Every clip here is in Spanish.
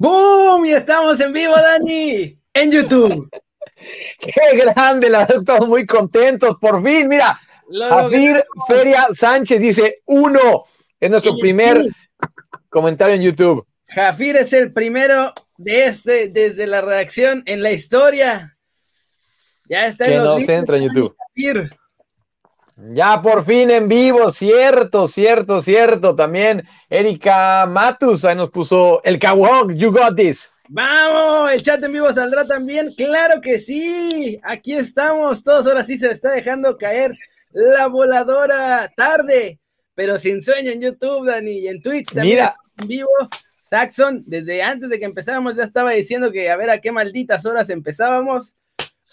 ¡Boom! Y estamos en vivo, Dani, en YouTube. ¡Qué grande! La verdad, estamos muy contentos. Por fin, mira, Javier Feria Sánchez dice uno. Es nuestro primer comentario en YouTube. Jafir es el primero de este, desde la redacción en la historia. Ya está en los entra en YouTube. Ya por fin en vivo, cierto, cierto, cierto. También Erika Matus ahí nos puso el Kawok, you got this. Vamos, el chat en vivo saldrá también. Claro que sí. Aquí estamos todos. Ahora sí se está dejando caer la voladora tarde, pero sin sueño en YouTube, Dani, y en Twitch también Mira. en vivo. Saxon, desde antes de que empezáramos ya estaba diciendo que a ver a qué malditas horas empezábamos.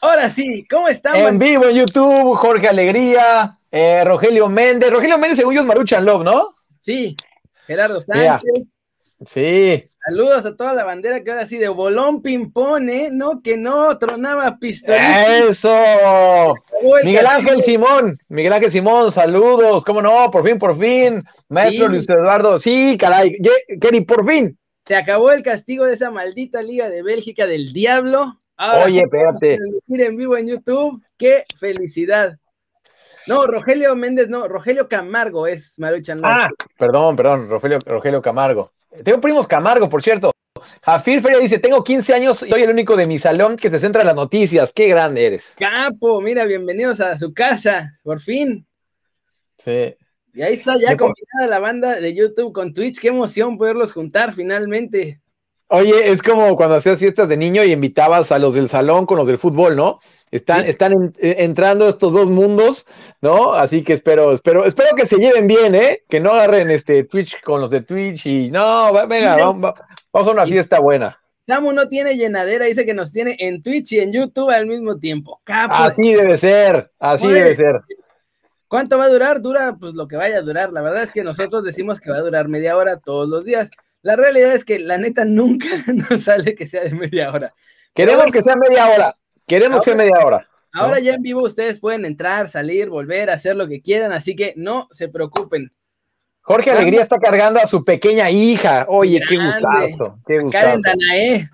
Ahora sí, ¿cómo estamos? En vivo en YouTube, Jorge Alegría, eh, Rogelio Méndez. Rogelio Méndez, según yo, es Maruchan Love, ¿no? Sí, Gerardo Sánchez. Sí. Saludos a toda la bandera que ahora sí de bolón ping-pong, ¿eh? No, que no, tronaba pistolita. ¡Eso! Miguel Ángel Simón, Miguel Ángel Simón, saludos, ¿cómo no? Por fin, por fin. Maestro Luis Eduardo, sí, caray. Kenny, por fin. Se acabó el castigo de esa maldita Liga de Bélgica del Diablo. Oye, espérate. en vivo en YouTube, qué felicidad. No, Rogelio Méndez, no, Rogelio Camargo es Maruchan. Ah, perdón, perdón, Rogelio, Rogelio Camargo. Tengo primos Camargo, por cierto. Jafir Feria dice, tengo 15 años y soy el único de mi salón que se centra en las noticias. Qué grande eres. Capo, mira, bienvenidos a su casa, por fin. Sí. Y ahí está ya combinada la banda de YouTube con Twitch. Qué emoción poderlos juntar finalmente. Oye, es como cuando hacías fiestas de niño y invitabas a los del salón con los del fútbol, ¿no? Están, están eh, entrando estos dos mundos, ¿no? Así que espero, espero, espero que se lleven bien, ¿eh? Que no agarren este Twitch con los de Twitch y no, venga, vamos, vamos a una fiesta buena. Samu no tiene llenadera, dice que nos tiene en Twitch y en YouTube al mismo tiempo. Así debe ser, así debe ser. ¿Cuánto va a durar? Dura pues lo que vaya a durar. La verdad es que nosotros decimos que va a durar media hora todos los días. La realidad es que la neta nunca nos sale que sea de media hora. Queremos que sea media hora. Queremos que sea media hora. Ahora ya en vivo ustedes pueden entrar, salir, volver, hacer lo que quieran, así que no se preocupen. Jorge Alegría está cargando a su pequeña hija. Oye, qué gustazo. Qué gustazo. Karen Danae.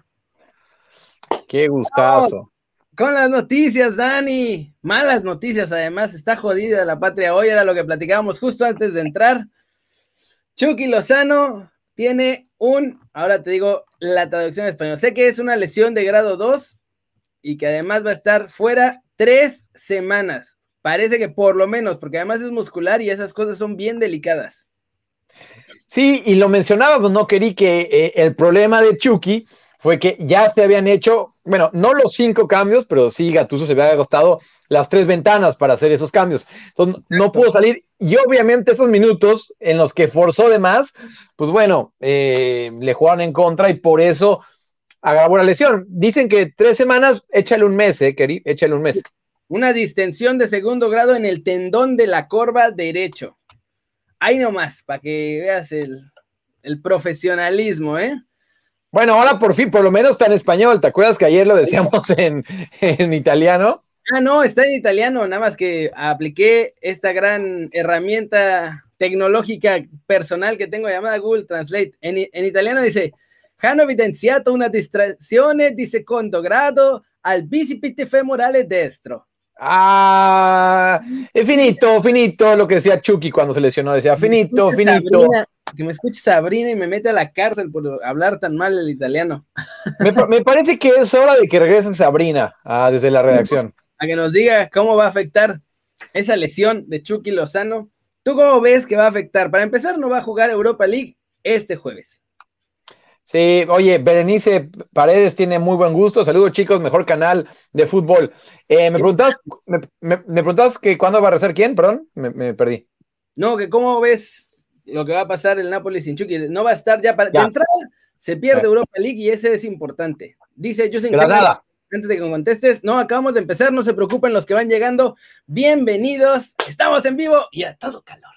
Qué gustazo. con las noticias, Dani. Malas noticias, además. Está jodida la patria hoy. Era lo que platicábamos justo antes de entrar. Chucky Lozano tiene un, ahora te digo la traducción en español, sé que es una lesión de grado 2 y que además va a estar fuera tres semanas. Parece que por lo menos, porque además es muscular y esas cosas son bien delicadas. Sí, y lo mencionábamos, ¿no, Querí? Que eh, el problema de Chucky fue que ya se habían hecho, bueno, no los cinco cambios, pero sí Gatuso se había costado las tres ventanas para hacer esos cambios. Entonces, no pudo salir. Y obviamente esos minutos en los que forzó de más, pues bueno, eh, le jugaron en contra y por eso agravó la lesión. Dicen que tres semanas, échale un mes, ¿eh, Keri? Échale un mes. Una distensión de segundo grado en el tendón de la corva derecho. Ahí nomás, para que veas el, el profesionalismo, ¿eh? Bueno, ahora por fin, por lo menos está en español. ¿Te acuerdas que ayer lo decíamos en, italiano? Ah, no, está en italiano, nada más que apliqué esta gran herramienta tecnológica personal que tengo llamada Google Translate. En, italiano dice, hanno evidenziato una distrazione di secondo grado al bicipite femorale destro. Ah, es finito, finito, lo que decía Chucky cuando se lesionó, decía finito, finito que me escuche Sabrina y me mete a la cárcel por hablar tan mal el italiano. Me, parece que es hora de que regrese Sabrina ah, desde la redacción. A que nos diga cómo va a afectar esa lesión de Chucky Lozano. ¿Tú cómo ves que va a afectar? Para empezar, no va a jugar Europa League este jueves. Sí, oye, Berenice Paredes tiene muy buen gusto. Saludos, chicos, mejor canal de fútbol. Eh, me preguntas, me, preguntas que cuándo va a regresar quién, perdón, me, perdí. No, que cómo ves lo que va a pasar el Napoli sin Chucky. No va a estar ya para. De entrada, se pierde Europa League y ese es importante. Dice Justin antes de que contestes, no, acabamos de empezar, no se preocupen los que van llegando. Bienvenidos, estamos en vivo y a todo calor.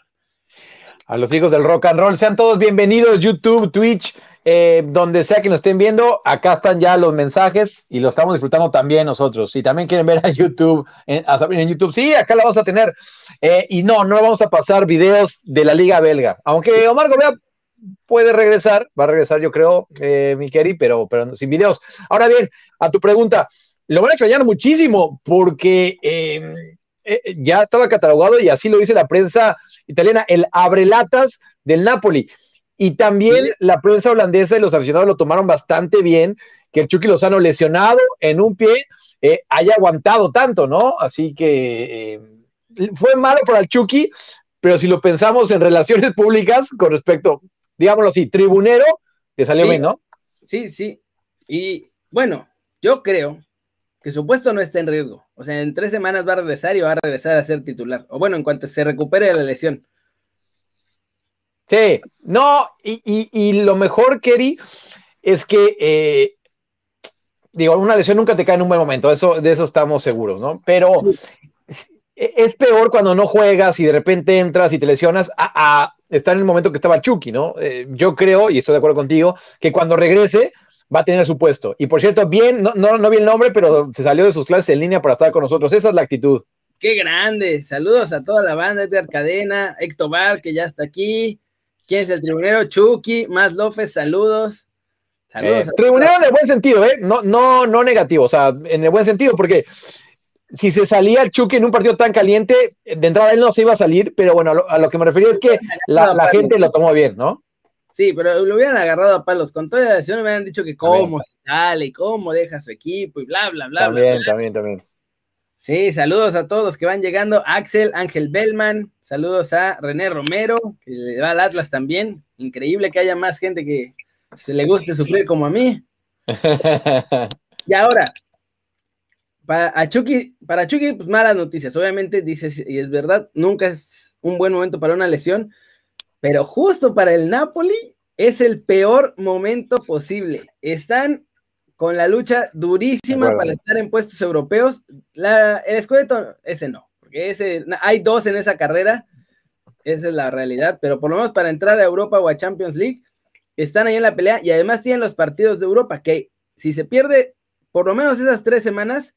A los hijos del rock and roll, sean todos bienvenidos, YouTube, Twitch, eh, donde sea que nos estén viendo, acá están ya los mensajes y lo estamos disfrutando también nosotros. Si también quieren ver a YouTube, en, en YouTube, sí, acá la vamos a tener. Eh, y no, no vamos a pasar videos de la Liga Belga. Aunque Omar Gobea puede regresar, va a regresar yo creo, eh, mi pero, pero sin videos. Ahora bien, a tu pregunta, lo van a extrañar muchísimo porque em, ya estaba catalogado y así lo dice la prensa italiana, el abrelatas del Napoli. Y también la prensa holandesa y los aficionados lo tomaron bastante bien, que el Chucky Lozano lesionado en un pie eh, haya aguantado tanto, ¿no? Así que em, fue malo para el Chucky, pero si lo pensamos en relaciones públicas con respecto, digámoslo así, tribunero, le salió bien, ¿no? Sí, sí. Y bueno, yo creo que su puesto no está en riesgo. O sea, en tres semanas va a regresar y va a regresar a ser titular. O bueno, en cuanto se recupere de la lesión. Sí, no, y, lo mejor, Kerry, es que, eh, digo, una lesión nunca te cae en un buen momento, eso, de eso estamos seguros, ¿no? Pero es peor cuando no juegas y de repente entras y te lesionas a, estar en el momento que estaba Chucky, ¿no? Eh, yo creo, y estoy de acuerdo contigo, que cuando regrese va a tener su puesto. Y por cierto, bien, no, no, no vi el nombre, pero se salió de sus clases en línea para estar con nosotros. Esa es la actitud. Qué grande. Saludos a toda la banda, Edgar Cadena, Héctor Bar, que ya está aquí. ¿Quién es el tribunero? Chucky, Más López, saludos. Saludos. Eh, tribunero en el buen sentido, ¿eh? No, no, no negativo, o sea, en el buen sentido, porque si se salía Chucky en un partido tan caliente, de entrada él no se iba a salir, pero bueno, a lo, que me refería es que la, gente lo tomó bien, ¿no? Sí, pero lo hubieran agarrado a palos. Con toda la lesión me hubieran dicho que cómo sale y cómo deja su equipo y bla, bla, bla. También, también, también. Sí, saludos a todos los que van llegando. Axel, Ángel Bellman, saludos a René Romero, que le va al Atlas también. Increíble que haya más gente que se le guste sufrir como a mí. y ahora, para Chucky, para Chucky, pues malas noticias. Obviamente, dices, y es verdad, nunca es un buen momento para una lesión, pero justo para el Napoli es el peor momento posible. Están con la lucha durísima para estar en puestos europeos. La, el escudeto, ese no, porque ese, hay dos en esa carrera, esa es la realidad, pero por lo menos para entrar a Europa o a Champions League, están ahí en la pelea y además tienen los partidos de Europa, que si se pierde por lo menos esas tres semanas,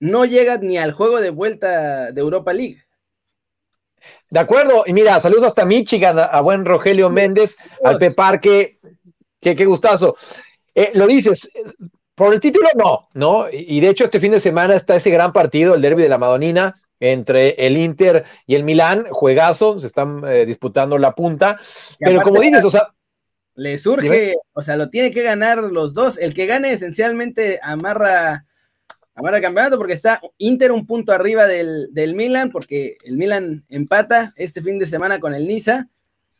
no llega ni al juego de vuelta de Europa League. De acuerdo, y mira, saludos hasta Michigan, a, buen Rogelio Méndez, al Peparque, que qué gustazo. Eh, lo dices, por el título no, ¿no? Y, de hecho este fin de semana está ese gran partido, el derby de la Madonina, entre el Inter y el Milán, juegazo, se están eh, disputando la punta, pero como dices, o sea... Le surge, o sea, lo tiene que ganar los dos, el que gane esencialmente amarra Amarra el campeonato porque está Inter un punto arriba del, del, Milan, porque el Milan empata este fin de semana con el Niza.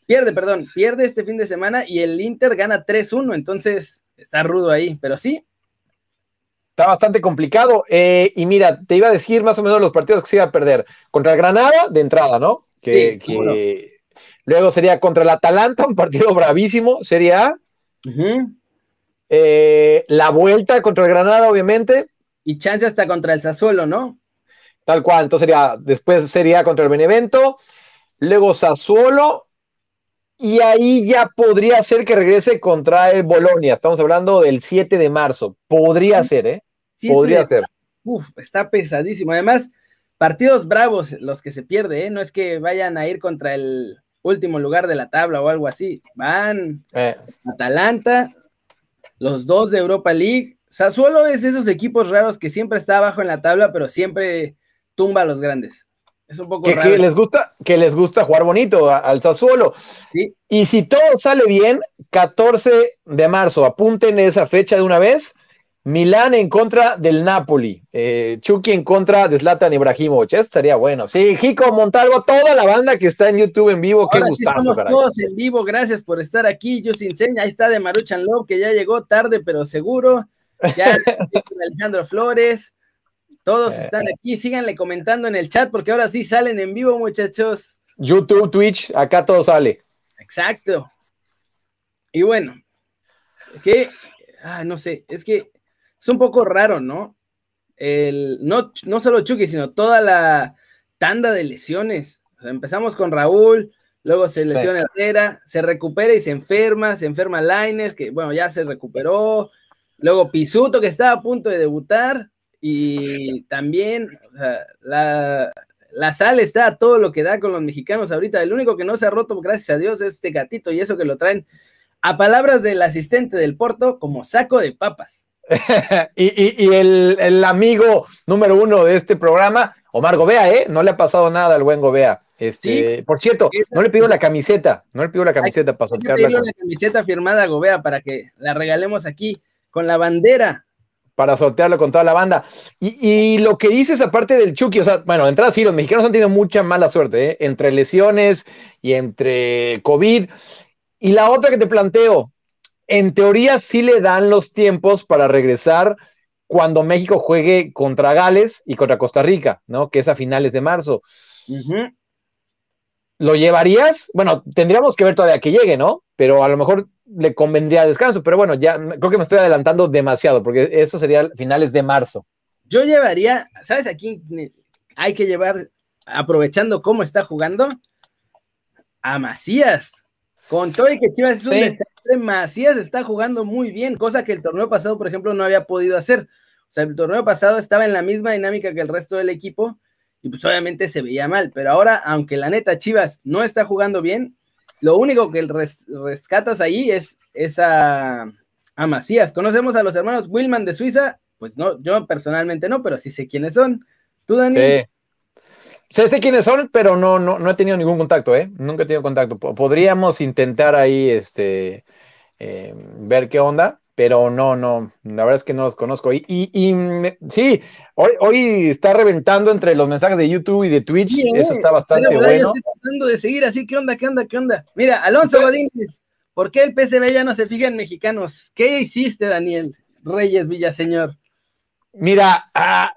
Pierde, perdón, pierde este fin de semana y el Inter gana 3-1, entonces está rudo ahí, pero sí. Está bastante complicado. Eh, y mira, te iba a decir más o menos los partidos que se iba a perder. Contra el Granada, de entrada, ¿no? Que, luego sería contra el Atalanta, un partido bravísimo, sería eh, la vuelta contra el Granada, obviamente y chance hasta contra el Sassuolo, ¿no? Tal cual, entonces sería, después sería contra el Benevento, luego Sassuolo, y ahí ya podría ser que regrese contra el Bolonia. Estamos hablando del 7 de marzo. Podría ser, ¿eh? Podría ser. Uf, está pesadísimo. Además, partidos bravos los que se pierde, ¿eh? No es que vayan a ir contra el último lugar de la tabla o algo así. Van eh. Atalanta, los dos de Europa League, Sassuolo es esos equipos raros que siempre está abajo en la tabla, pero siempre tumba a los grandes. Es un poco raro. Que les gusta, que les gusta jugar bonito al Sassuolo. Y si todo sale bien, 14 de marzo, apunten esa fecha de una vez. Milán en contra del Napoli. Eh, Chucky en contra de Zlatan Ibrahimovic. Eso estaría bueno. Sí, Jico Montalvo, toda la banda que está en YouTube en vivo. Qué gustazo, estamos todos en vivo. Gracias por estar aquí. Yo sin seña. Ahí está de Maruchan Love, que ya llegó tarde, pero seguro. Ya, Alejandro Flores, todos eh. están aquí, síganle comentando en el chat porque ahora sí salen en vivo, muchachos. YouTube, Twitch, acá todo sale. Exacto. Y bueno, que, ah, no sé, es que es un poco raro, ¿no? El, no, no solo Chucky, sino toda la tanda de lesiones. empezamos con Raúl, luego se lesiona Herrera, se recupera y se enferma, se enferma Laines, que bueno, ya se recuperó, Luego Pisuto, que estaba a punto de debutar. Y también la, la sal está a todo lo que da con los mexicanos ahorita. El único que no se ha roto, gracias a Dios, es este gatito y eso que lo traen a palabras del asistente del Porto como saco de papas. y, el, amigo número uno de este programa, Omar Gobea, ¿eh? No le ha pasado nada al buen Gobea. Este, por cierto, no le pido la camiseta, no le pido la camiseta para soltarla. la camiseta firmada a Gobea para que la regalemos aquí con la bandera para sortearlo con toda la banda. Y, lo que dices aparte del Chucky, o sea, bueno, de entrada sí, los mexicanos han tenido mucha mala suerte, ¿eh? entre lesiones y entre COVID. Y la otra que te planteo, en teoría sí le dan los tiempos para regresar cuando México juegue contra Gales y contra Costa Rica, ¿no? Que es a finales de marzo. ¿Lo llevarías? Bueno, tendríamos que ver todavía que llegue, ¿no? Pero a lo mejor le convendría descanso, pero bueno, ya creo que me estoy adelantando demasiado, porque eso sería finales de marzo. Yo llevaría, ¿sabes a quién hay que llevar, aprovechando cómo está jugando? A Macías. Con todo y que Chivas es un desastre, Macías está jugando muy bien, cosa que el torneo pasado, por ejemplo, no había podido hacer. O sea, el torneo pasado estaba en la misma dinámica que el resto del equipo y pues obviamente se veía mal, pero ahora, aunque la neta Chivas no está jugando bien, lo único que rescatas ahí es, esa a, Macías. ¿Conocemos a los hermanos Wilman de Suiza? Pues no, yo personalmente no, pero sí sé quiénes son. ¿Tú, Dani? Sí. Sé, quiénes son, pero no, no, no he tenido ningún contacto, ¿eh? Nunca he tenido contacto. Podríamos intentar ahí este, eh, ver qué onda, pero no, no, la verdad es que no los conozco. Y, y, sí, hoy, hoy está reventando entre los mensajes de YouTube y de Twitch, eso está bastante bueno. estoy tratando de seguir así, ¿qué onda, qué onda, qué onda? Mira, Alonso Godínez, ¿por qué el PSV ya no se fija en mexicanos? ¿Qué hiciste, Daniel Reyes Villaseñor? Mira, ah,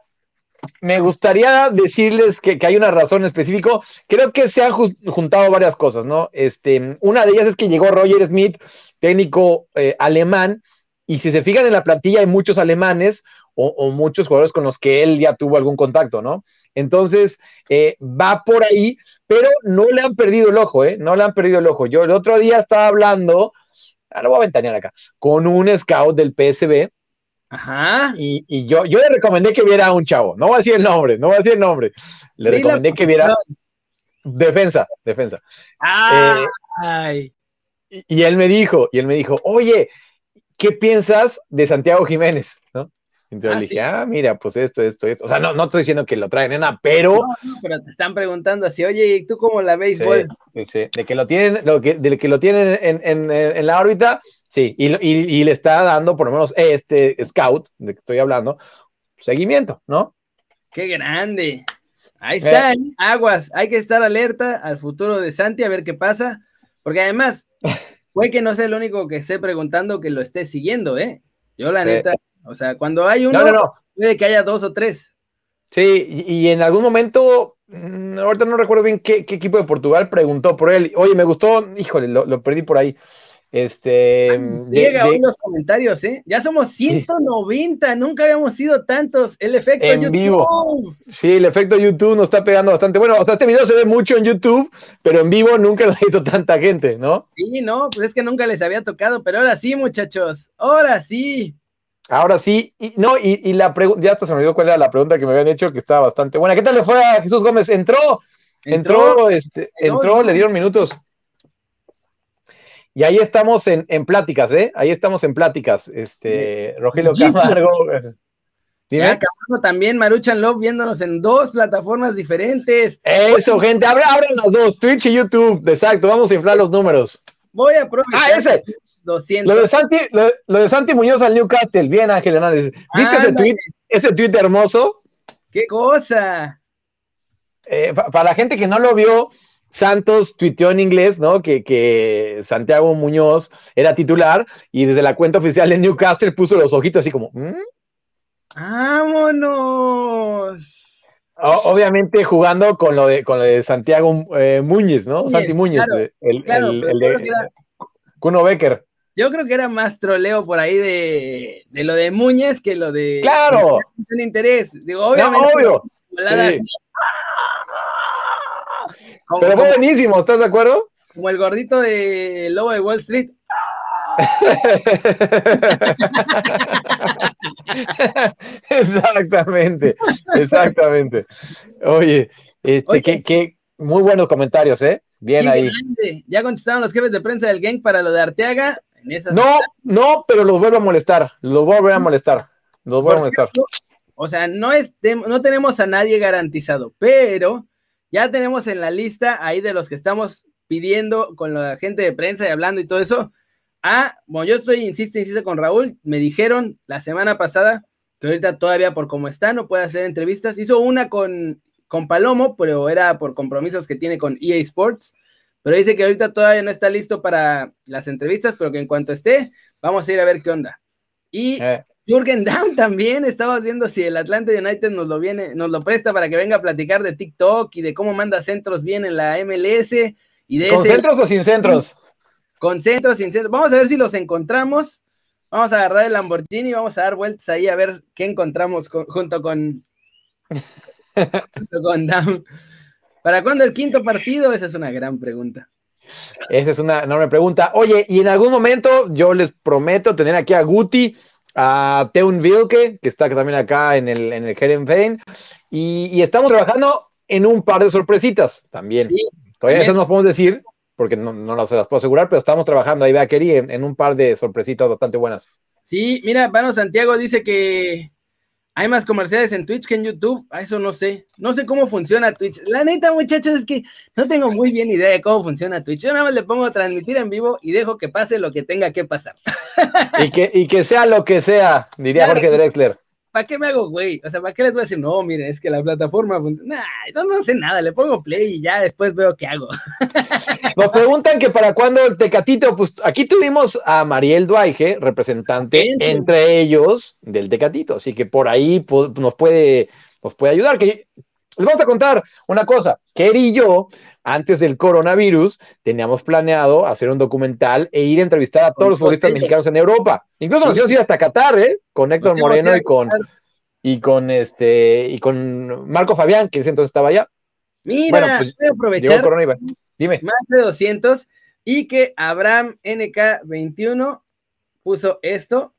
me gustaría decirles que, hay una razón específica. Creo que se han juntado varias cosas, ¿no? Este, una de ellas es que llegó Roger Smith, técnico eh, alemán, y si se fijan en la plantilla, hay muchos alemanes o, muchos jugadores con los que él ya tuvo algún contacto, ¿no? Entonces, eh, va por ahí, pero no le han perdido el ojo, ¿eh? No le han perdido el ojo. Yo el otro día estaba hablando, ah, lo voy a ventanear acá, con un scout del PSB. Ajá. Y, yo, yo le recomendé que viera a un chavo. No voy a decir el nombre, no voy a decir el nombre. Le recomendé que viera. Defensa, defensa. Eh, Ay. y, él me dijo, y él me dijo, oye, ¿qué piensas de Santiago Jiménez? ¿no? Entonces ah, le dije, ah, mira, pues esto, esto, esto. O sea, no, no estoy diciendo que lo traen, nena, pero. No, no, pero te están preguntando así, oye, ¿y tú cómo la ves, Sí, sí, De que lo tienen, lo que, de que lo tienen en, en, en la órbita, sí. Y, y, y, le está dando, por lo menos, este scout, de que estoy hablando, seguimiento, ¿no? Qué grande. Ahí está, eh. aguas. Hay que estar alerta al futuro de Santi a ver qué pasa. Porque además, Puede que no sea el único que esté preguntando que lo esté siguiendo, ¿eh? Yo la neta, o sea, cuando hay uno, puede que haya dos o tres. Sí, y, en algún momento, mm, ahorita no recuerdo bien qué, equipo de Portugal preguntó por él. Oye, me gustó, híjole, lo perdí por ahí. Este. Llega hoy los comentarios, ¿eh? Ya somos 190, nunca habíamos sido tantos. El efecto en YouTube. vivo. Sí, el efecto YouTube nos está pegando bastante. Bueno, o sea, este video se ve mucho en YouTube, pero en vivo nunca lo ha visto tanta gente, ¿no? Sí, no, pues es que nunca les había tocado, pero ahora sí, muchachos, ahora sí. Ahora sí, y no, y, la pregunta, ya hasta se me olvidó cuál era la pregunta que me habían hecho, que estaba bastante buena. ¿Qué tal le fue a Jesús Gómez? Entró, entró, este, entró, le dieron minutos. Y ahí estamos en, pláticas, ¿eh? Ahí estamos en pláticas. Este, Rogelio Camargo. Dime. también, Maruchan Love, viéndonos en dos plataformas diferentes. Eso, gente, abran, las dos, Twitch y YouTube. Exacto, vamos a inflar los números. Voy a aprovechar. Ah, ese. 200. Lo de Santi, lo, de Santi Muñoz al Newcastle. Bien, Ángel Hernández. ¿Viste ese tweet, ese tweet hermoso? ¡Qué cosa! Eh, para la gente que no lo vio, Santos tuiteó en inglés, ¿no? Que, Santiago Muñoz era titular y desde la cuenta oficial de Newcastle puso los ojitos así como, ¿Mm? ¡Vámonos! obviamente jugando con lo de, con lo de Santiago eh, Muñez, ¿no? Santi Muñez, el, de Kuno Becker. Yo creo que era más troleo por ahí de, lo de Muñez que lo de. ¡Claro! Un interés. Digo, obviamente. obvio. Pero fue buenísimo, ¿estás de acuerdo? Como el gordito de Lobo de Wall Street. exactamente, exactamente. Oye, este, Que, muy buenos comentarios, ¿eh? Bien ahí. Ya contestaron los jefes de prensa del gang para lo de Arteaga. no, no, pero los vuelvo a molestar. Los vuelvo a molestar. Los vuelvo a molestar. o sea, no, es, no tenemos a nadie garantizado, pero ya tenemos en la lista ahí de los que estamos pidiendo con la gente de prensa y hablando y todo eso. Ah, bueno, yo estoy, insiste, insiste con Raúl. Me dijeron la semana pasada que ahorita todavía por cómo está no puede hacer entrevistas. Hizo una con, con Palomo, pero era por compromisos que tiene con EA Sports. Pero dice que ahorita todavía no está listo para las entrevistas, pero que en cuanto esté, vamos a ir a ver qué onda. Y eh. Jürgen Damm también estaba viendo si el Atlanta United nos lo viene, nos lo presta para que venga a platicar de TikTok y de cómo manda centros bien en la MLS y de ¿Con centros o sin centros? Con centros, sin centros. Vamos a ver si los encontramos. Vamos a agarrar el Lamborghini y vamos a dar vueltas ahí a ver qué encontramos junto con junto con Damm. ¿Para cuándo el quinto partido? Esa es una gran pregunta. Esa es una enorme pregunta. Oye, y en algún momento yo les prometo tener aquí a Guti a Teun Wilke, que está también acá en el, en el y, estamos trabajando en un par de sorpresitas también. Todavía eso no podemos decir, porque no, no las, puedo asegurar, pero estamos trabajando ahí, Bakeri, en, en un par de sorpresitas bastante buenas. Sí, mira, Vano Santiago dice que hay más comerciales en Twitch que en YouTube. A eso no sé. No sé cómo funciona Twitch. La neta, muchachos, es que no tengo muy bien idea de cómo funciona Twitch. Yo nada más le pongo a transmitir en vivo y dejo que pase lo que tenga que pasar. Y que, y que sea lo que sea, diría Jorge Drexler. ¿Para qué me hago güey? O sea, ¿para qué les voy a decir, no, miren, es que la plataforma funciona? Nah, no, sé nada, le pongo play y ya después veo qué hago. Nos preguntan que para cuándo el Tecatito, pues aquí tuvimos a Mariel Duaige, representante entre ellos del Tecatito, así que por ahí nos puede, nos puede ayudar. Que les vamos a contar una cosa, Kerry y yo, antes del coronavirus, teníamos planeado hacer un documental e ir a entrevistar a todos los futbolistas mexicanos en Europa. Incluso nos íbamos a ir hasta Qatar, ¿eh? Con Héctor Moreno y con, y con este y con Marco Fabián, que ese entonces estaba allá. Mira, pues, voy a aprovechar Dime. más de 200 y que Abraham NK21 puso esto.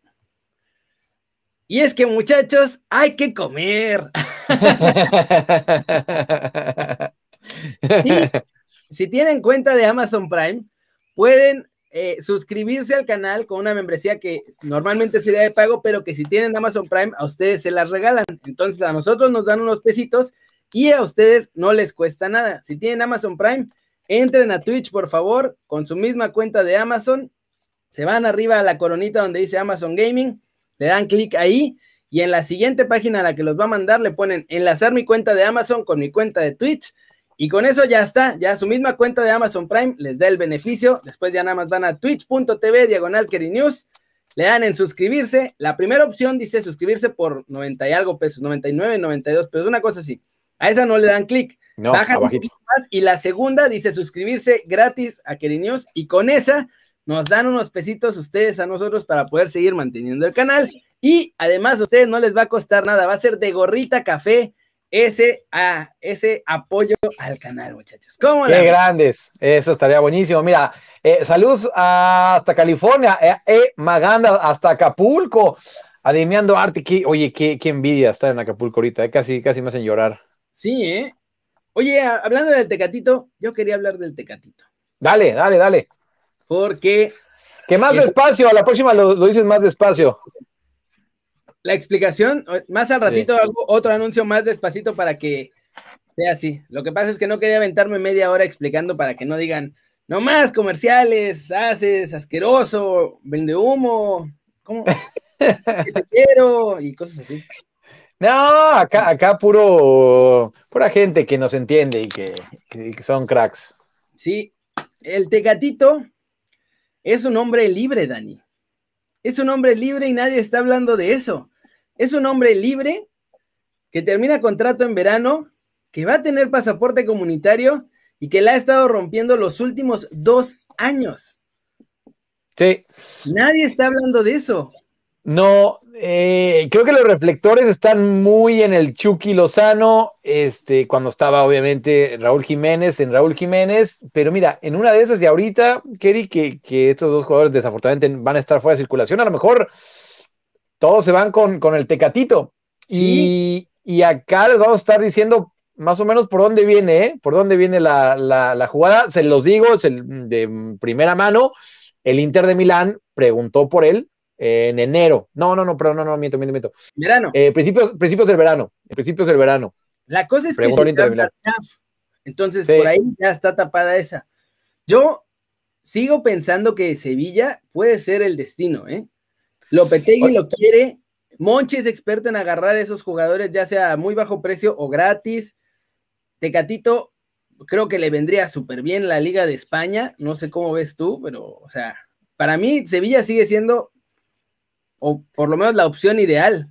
Y es que muchachos, hay que comer. si tienen cuenta de Amazon Prime, pueden eh, suscribirse al canal con una membresía que normalmente sería de pago, pero que si tienen Amazon Prime, a ustedes se las regalan. Entonces a nosotros nos dan unos pesitos y a ustedes no les cuesta nada. Si tienen Amazon Prime, entren a Twitch, por favor, con su misma cuenta de Amazon. Se van arriba a la coronita donde dice Amazon Gaming, le dan clic ahí y en la siguiente página a la que los va a mandar le ponen enlazar mi cuenta de Amazon con mi cuenta de Twitch y con eso ya está, ya su misma cuenta de Amazon Prime les da el beneficio, después ya nada más van a twitch.tv diagonal News, le dan en suscribirse, la primera opción dice suscribirse por 90 y algo pesos, 99, 92 pesos, una cosa así, a esa no le dan clic, no, bajan más y la segunda dice suscribirse gratis a News. Y con esa nos dan unos pesitos ustedes a nosotros para poder seguir manteniendo el canal. Y además a ustedes no les va a costar nada, va a ser de gorrita café ese, a, ese apoyo al canal, muchachos. ¿Cómo Qué grandes, eso estaría buenísimo. Mira, eh, saludos hasta California, eh, eh, Maganda hasta Acapulco, Ademiando Arte. oye, qué, qué, envidia estar en Acapulco ahorita, eh, casi, casi me hacen llorar. Sí, ¿eh? Oye, hablando del Tecatito, yo quería hablar del Tecatito. Dale, dale, dale. Porque. Que más despacio, a la próxima lo dices más despacio la explicación, más al ratito hago otro anuncio más despacito para que sea así. Lo que pasa es que no quería aventarme media hora explicando para que no digan, no más comerciales, haces, asqueroso, vende humo, ¿cómo? te quiero y cosas así. No, acá, acá puro, pura gente que nos entiende y que, que son cracks. Sí, el Tecatito es un hombre libre, Dani. Es un hombre libre y nadie está hablando de eso. Es un hombre libre que termina contrato en verano, que va a tener pasaporte comunitario y que la ha estado rompiendo los últimos dos años. Sí. Nadie está hablando de eso. No, eh, creo que los reflectores están muy en el Chucky Lozano, este, cuando estaba obviamente Raúl Jiménez, en Raúl Jiménez, pero mira, en una de esas y ahorita, Kerry, que, que estos dos jugadores desafortunadamente van a estar fuera de circulación, a lo mejor todos se van con, con el Tecatito. Y, acá les vamos a estar diciendo más o menos por dónde viene, ¿eh? Por dónde viene la, jugada. Se los digo, es el, de primera mano. El Inter de Milán preguntó por él en enero. No, no, no, pero no, no, miento, miento, miento. Verano. Eh, principios, principios del verano. Principios del verano. La cosa es que entonces por ahí ya está tapada esa. Yo sigo pensando que Sevilla puede ser el destino, ¿eh? Lopetegui lo quiere. Monchi es experto en agarrar a esos jugadores, ya sea a muy bajo precio o gratis. Tecatito, creo que le vendría súper bien la Liga de España. No sé cómo ves tú, pero, o sea, para mí Sevilla sigue siendo, o por lo menos la opción ideal.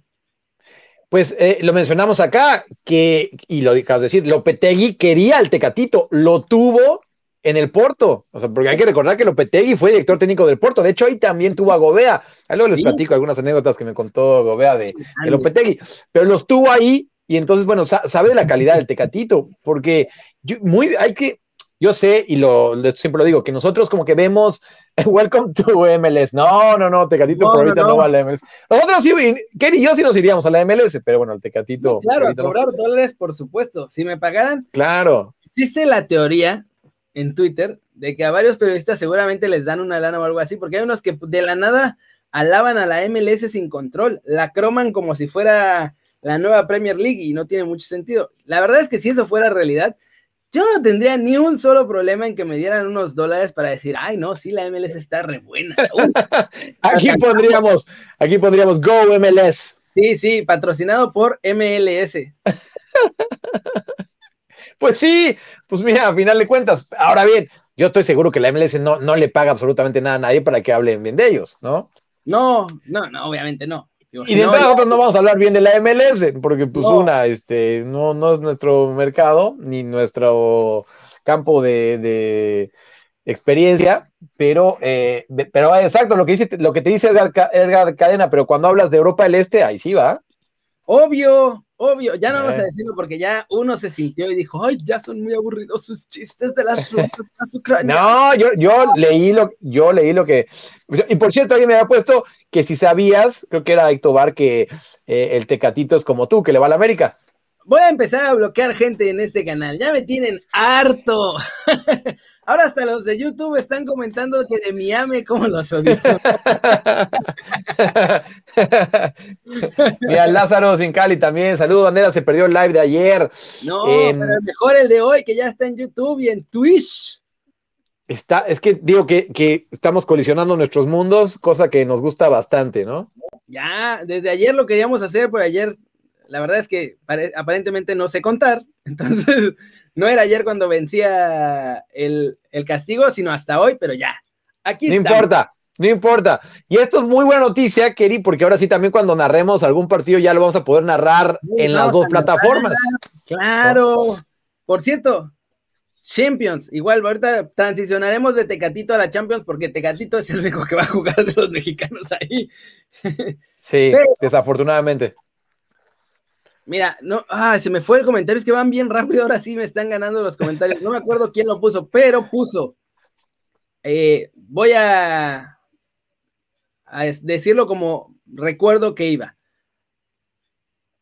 Pues eh, lo mencionamos acá, que, y lo acabas de decir, Lopetegui quería al Tecatito, lo tuvo en el Porto, o sea, porque hay que recordar que Lopetegui fue director técnico del Porto, de hecho ahí también tuvo a Gobea, ahí luego les platico algunas anécdotas que me contó Gobea de, Lopetegui, pero los tuvo ahí y entonces, bueno, sabe de la calidad del Tecatito, porque muy, hay que, yo sé, y lo, siempre lo digo, que nosotros como que vemos Welcome to MLS. No, no, no, Tecatito por ahorita no, va a la MLS. Nosotros sí, Kerry y yo sí nos iríamos a la MLS, pero bueno, el Tecatito. claro, a cobrar dólares, por supuesto. Si me pagaran. Claro. Existe la teoría en Twitter de que a varios periodistas seguramente les dan una lana o algo así, porque hay unos que de la nada alaban a la MLS sin control, la croman como si fuera la nueva Premier League y no tiene mucho sentido. La verdad es que si eso fuera realidad, yo no tendría ni un solo problema en que me dieran unos dólares para decir, ay, no, sí, la MLS está re buena. aquí pondríamos, aquí pondríamos Go MLS. Sí, sí, patrocinado por MLS. pues sí, pues mira, a final de cuentas, ahora bien, yo estoy seguro que la MLS no, no le paga absolutamente nada a nadie para que hablen bien de ellos, ¿no? No, no, no, obviamente no y de entrada nosotros no vamos a hablar bien de la MLS, porque pues una, este, no, no es nuestro mercado, ni nuestro campo de, experiencia, pero, eh, pero exacto, lo que, dice, lo que te dice Edgar, Cadena, pero cuando hablas de Europa del Este, ahí sí va. Obvio, obvio, ya no vamos a eh. decirlo porque ya uno se sintió y dijo, ay, ya son muy aburridos sus chistes de las rusas No, yo, yo leí lo, yo leí lo que, y por cierto, alguien me había puesto que si sabías, creo que era Héctor Bar, que eh, el Tecatito es como tú, que le va a la América. Voy a empezar a bloquear gente en este canal. Ya me tienen harto. Ahora hasta los de YouTube están comentando que de Miami como los odio. Mira, Lázaro sin Cali también. Saludos, bandera. Se perdió el live de ayer. No, em, pero mejor el de hoy, que ya está en YouTube y en Twitch. Está, es que digo que, que estamos colisionando nuestros mundos, cosa que nos gusta bastante, ¿no? Ya, desde ayer lo queríamos hacer, pero ayer la verdad es que aparentemente no sé contar, entonces no era ayer cuando vencía el, castigo, sino hasta hoy, pero ya. Aquí no importa, no importa. Y esto es muy buena noticia, Keri, porque ahora sí también cuando narremos algún partido ya lo vamos a poder narrar en las dos plataformas. Claro. Por cierto, Champions, igual ahorita transicionaremos de Tecatito a la Champions porque Tecatito es el único que va a jugar de los mexicanos ahí. Sí, desafortunadamente. Mira, no, ah, se me fue el comentario, es que van bien rápido, ahora sí me están ganando los comentarios. No me acuerdo quién lo puso, pero puso. Eh, voy a, decirlo como recuerdo que iba.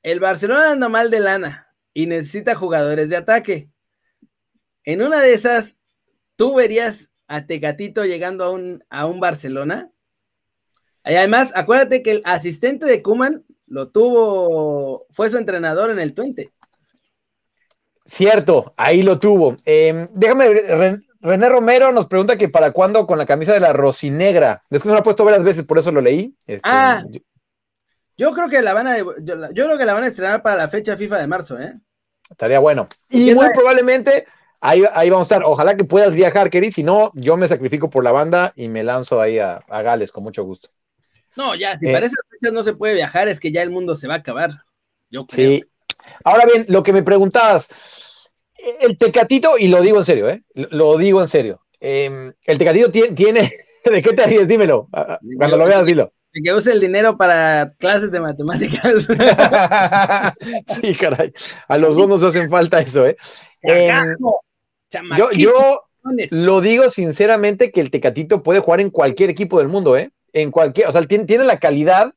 El Barcelona anda mal de lana y necesita jugadores de ataque. En una de esas, ¿tú verías a Tecatito llegando a un, a un Barcelona? Y además, acuérdate que el asistente de Kuman lo tuvo, fue su entrenador en el Twente. Cierto, ahí lo tuvo. Em, déjame, René Romero nos pregunta que para cuándo con la camisa de la rosinegra. Es que no la ha puesto varias veces, por eso lo leí. Este, ah, yo, creo que la van a, yo, creo que la van a estrenar para la fecha FIFA de marzo, ¿eh? Estaría bueno. Y muy probablemente ahí, ahí vamos a estar. Ojalá que puedas viajar, Keri. Si no, yo me sacrifico por la banda y me lanzo ahí a Gales con mucho gusto. No, ya, si eh, para esas fechas no se puede viajar, es que ya el mundo se va a acabar. Yo creo. Sí. Ahora bien, lo que me preguntabas, el tecatito, y lo digo en serio, ¿eh? Lo digo en serio. Em, el tecatito tiene, ¿De qué te ríes? Dímelo. Cuando lo veas, dilo. De que use el dinero para clases de matemáticas. sí, caray. A los dos nos hacen falta eso, ¿eh? Em, yo, yo lo digo sinceramente que el Tecatito puede jugar en cualquier equipo del mundo, ¿eh? En cualquier, o sea, tiene, tiene la calidad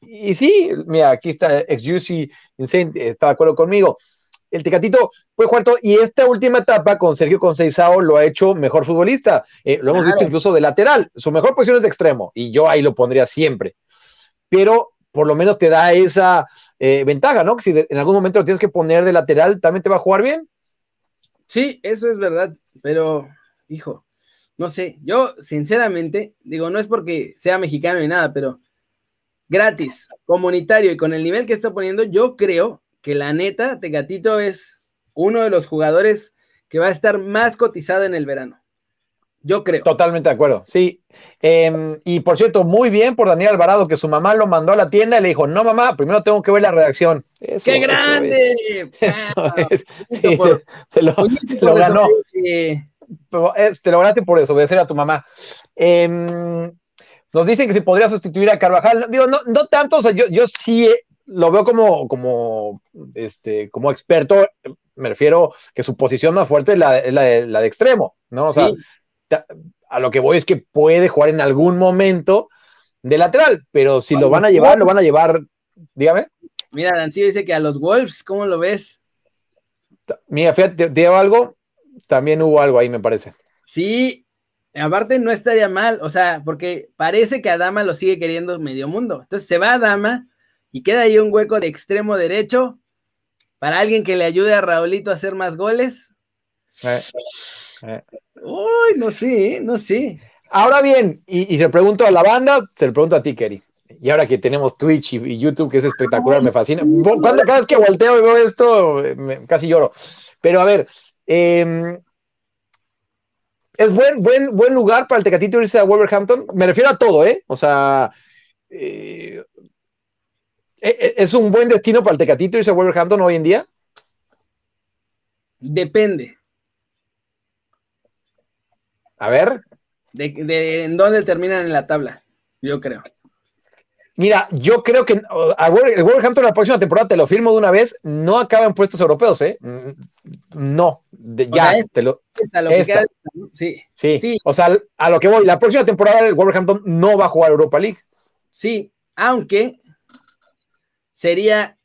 y sí, mira, aquí está XUC Insane, está de acuerdo conmigo. El Tecatito puede jugar todo, y esta última etapa con Sergio Conceizao lo ha hecho mejor futbolista. Eh, lo hemos visto incluso de lateral. Su mejor posición es de extremo, y yo ahí lo pondría siempre. Pero por lo menos te da esa eh, ventaja, ¿no? Que si en algún momento lo tienes que poner de lateral, también te va a jugar bien. Sí, eso es verdad, pero, hijo, no sé, yo sinceramente, digo, no es porque sea mexicano ni nada, pero gratis, comunitario y con el nivel que está poniendo, yo creo que la neta, Tecatito es uno de los jugadores que va a estar más cotizado en el verano. Yo creo. Totalmente de acuerdo, sí. Em, y por cierto, muy bien por Daniel Alvarado, que su mamá lo mandó a la tienda y le dijo, no mamá, primero tengo que ver la redacción. ¡Qué grande! se, lo, ganó. Te lo ganaste por desobedecer a tu mamá. Em, nos dicen que si podría sustituir a Carvajal. Digo, no, no tanto, o sea, yo, yo sí lo veo como, como, este, como experto, me refiero que su posición más fuerte es la, de, extremo, ¿no? O sea, a lo que voy es que puede jugar en algún momento de lateral, pero si lo van a llevar, lo van a llevar, dígame. Mira, Dancillo dice que a los Wolves, ¿cómo lo ves? Mira, fíjate, te, algo, también hubo algo ahí, me parece. Sí, aparte no estaría mal, o sea, porque parece que Adama lo sigue queriendo medio mundo. Entonces se va a Adama y queda ahí un hueco de extremo derecho para alguien que le ayude a Raulito a hacer más goles. Eh, eh. Uy, no sé, no sé. Ahora bien, y, se pregunto a la banda, se lo pregunto a ti, Kerry. Y ahora que tenemos Twitch y, YouTube, que es espectacular, me fascina. Cuando, cada vez que volteo y veo esto, casi lloro. Pero a ver, em, ¿es buen, buen, buen lugar para el Tecatito irse a Wolverhampton? Me refiero a todo, ¿eh? O sea, eh, ¿e, e, ¿es un buen destino para el Tecatito irse a Wolverhampton hoy en día? Depende. A ver. De, en dónde terminan en la tabla, yo creo. Mira, yo creo que el Wolverhampton la próxima temporada, te lo firmo de una vez, no acaba en puestos europeos, ¿eh? No, ya, te lo, sí, sí, sí, o sea, a lo que voy, la próxima temporada el Wolverhampton no va a jugar Europa League. Sí, aunque sería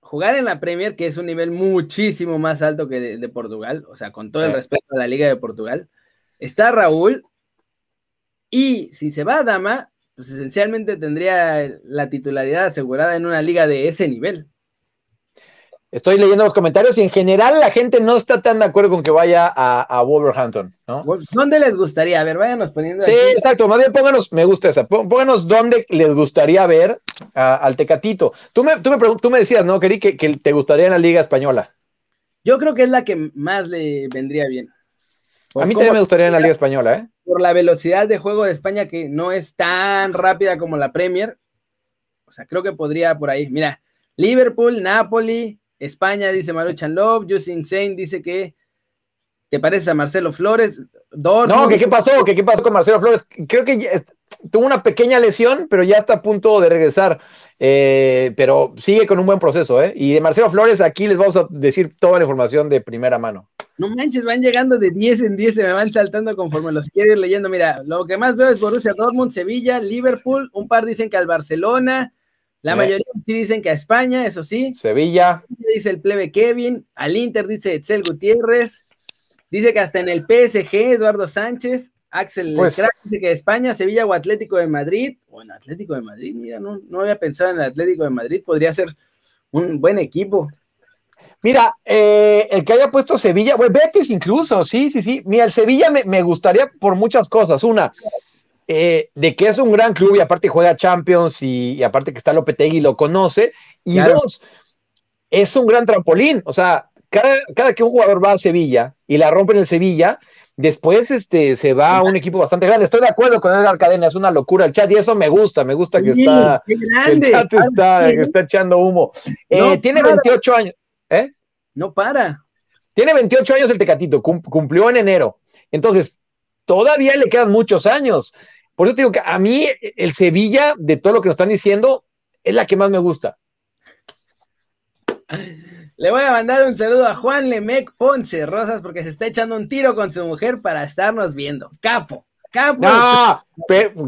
jugar en la Premier, que es un nivel muchísimo más alto que de, de Portugal, o sea, con todo el respeto a la Liga de Portugal, está Raúl, y si se va a Dama, pues esencialmente tendría la titularidad asegurada en una liga de ese nivel. Estoy leyendo los comentarios y en general la gente no está tan de acuerdo con que vaya a, Wolverhampton, ¿no? ¿Dónde les gustaría? A ver, váyanos poniendo. Sí, exacto. Más bien pónganos, me gusta esa. Pónganos dónde les gustaría ver al Tecatito. Tú me, tú, me, tú me decías, ¿no, Keri, que, que te gustaría en la Liga Española? Yo creo que es la que más le vendría bien. A mí también me gustaría en la Liga Española, ¿eh? Por la velocidad de juego de España que no es tan rápida como la Premier. O sea, creo que podría por ahí. Mira, Liverpool, Napoli, España, dice Maruchan Love, Just Insane dice que te pareces a Marcelo Flores. No, que qué pasó, qué pasó con Marcelo Flores. Creo que tuvo una pequeña lesión, pero ya está a punto de regresar. Eh, pero sigue con un buen proceso, ¿eh? Y de Marcelo Flores, aquí les vamos a decir toda la información de primera mano. No manches, van llegando de 10 en 10, se me van saltando conforme los quiero ir leyendo. Mira, lo que más veo es Borussia Dortmund, Sevilla, Liverpool, un par dicen que al Barcelona, la eh. mayoría sí dicen que a España, eso sí. Sevilla. Dice el plebe Kevin, al Inter dice Etzel Gutiérrez, dice que hasta en el PSG, Eduardo Sánchez, Axel pues, dice que España, Sevilla o Atlético de Madrid. Bueno, Atlético de Madrid, mira, no, no había pensado en el Atlético de Madrid, podría ser un buen equipo. Mira, eh, el que haya puesto Sevilla, bueno, Betis incluso, sí, sí, sí. Mira, el Sevilla me, gustaría por muchas cosas. Una, eh, de que es un gran club y aparte juega Champions y, aparte que está Lopetegui y lo conoce. Y dos, es un gran trampolín. O sea, cada, que un jugador va a Sevilla y la rompe en el Sevilla, después este, se va a un equipo bastante grande. Estoy de acuerdo con Edgar Cadena, es una locura el chat y eso me gusta, me gusta que está, el chat está, está echando humo. Eh, tiene 28 años. ¿Eh? No para. Tiene 28 años el Tecatito, cumplió en enero. Entonces, todavía le quedan muchos años. Por eso te digo que a mí el Sevilla, de todo lo que nos están diciendo, es la que más me gusta. Le voy a mandar un saludo a Juan Lemec Ponce Rosas porque se está echando un tiro con su mujer para estarnos viendo. Capo, capo. No,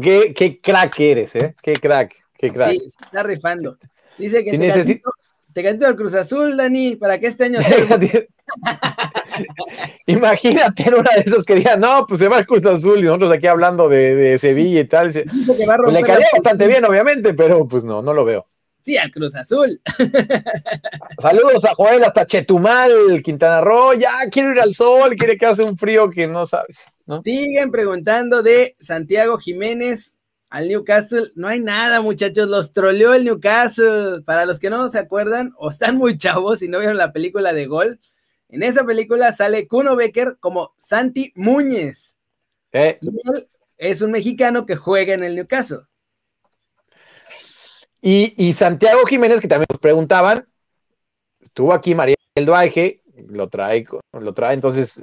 qué, qué crack eres, ¿eh? Qué crack. Qué crack. Sí, se está rifando. Dice que te, necesito... te cantito al Cruz Azul, Dani, para que este año sea... Imagínate en una de esas que digan, no, pues se va el Cruz Azul y nosotros aquí hablando de, de Sevilla y tal. Pues le caería bastante bien, obviamente, pero pues no, no lo veo. Sí, al Cruz Azul. Saludos a Joel hasta Chetumal, Quintana Roo. Ya quiero ir al sol, quiere que hace un frío que no sabes. Siguen preguntando de Santiago Jiménez al Newcastle. No hay nada, muchachos. Los troleó el Newcastle. Para los que no se acuerdan o están muy chavos y no vieron la película de Gol, en esa película sale Kuno Becker como Santi Muñez. ¿Eh? Y él es un mexicano que juega en el Newcastle. Y, Santiago Jiménez, que también nos preguntaban, estuvo aquí María del Duaje, lo trae, lo trae, entonces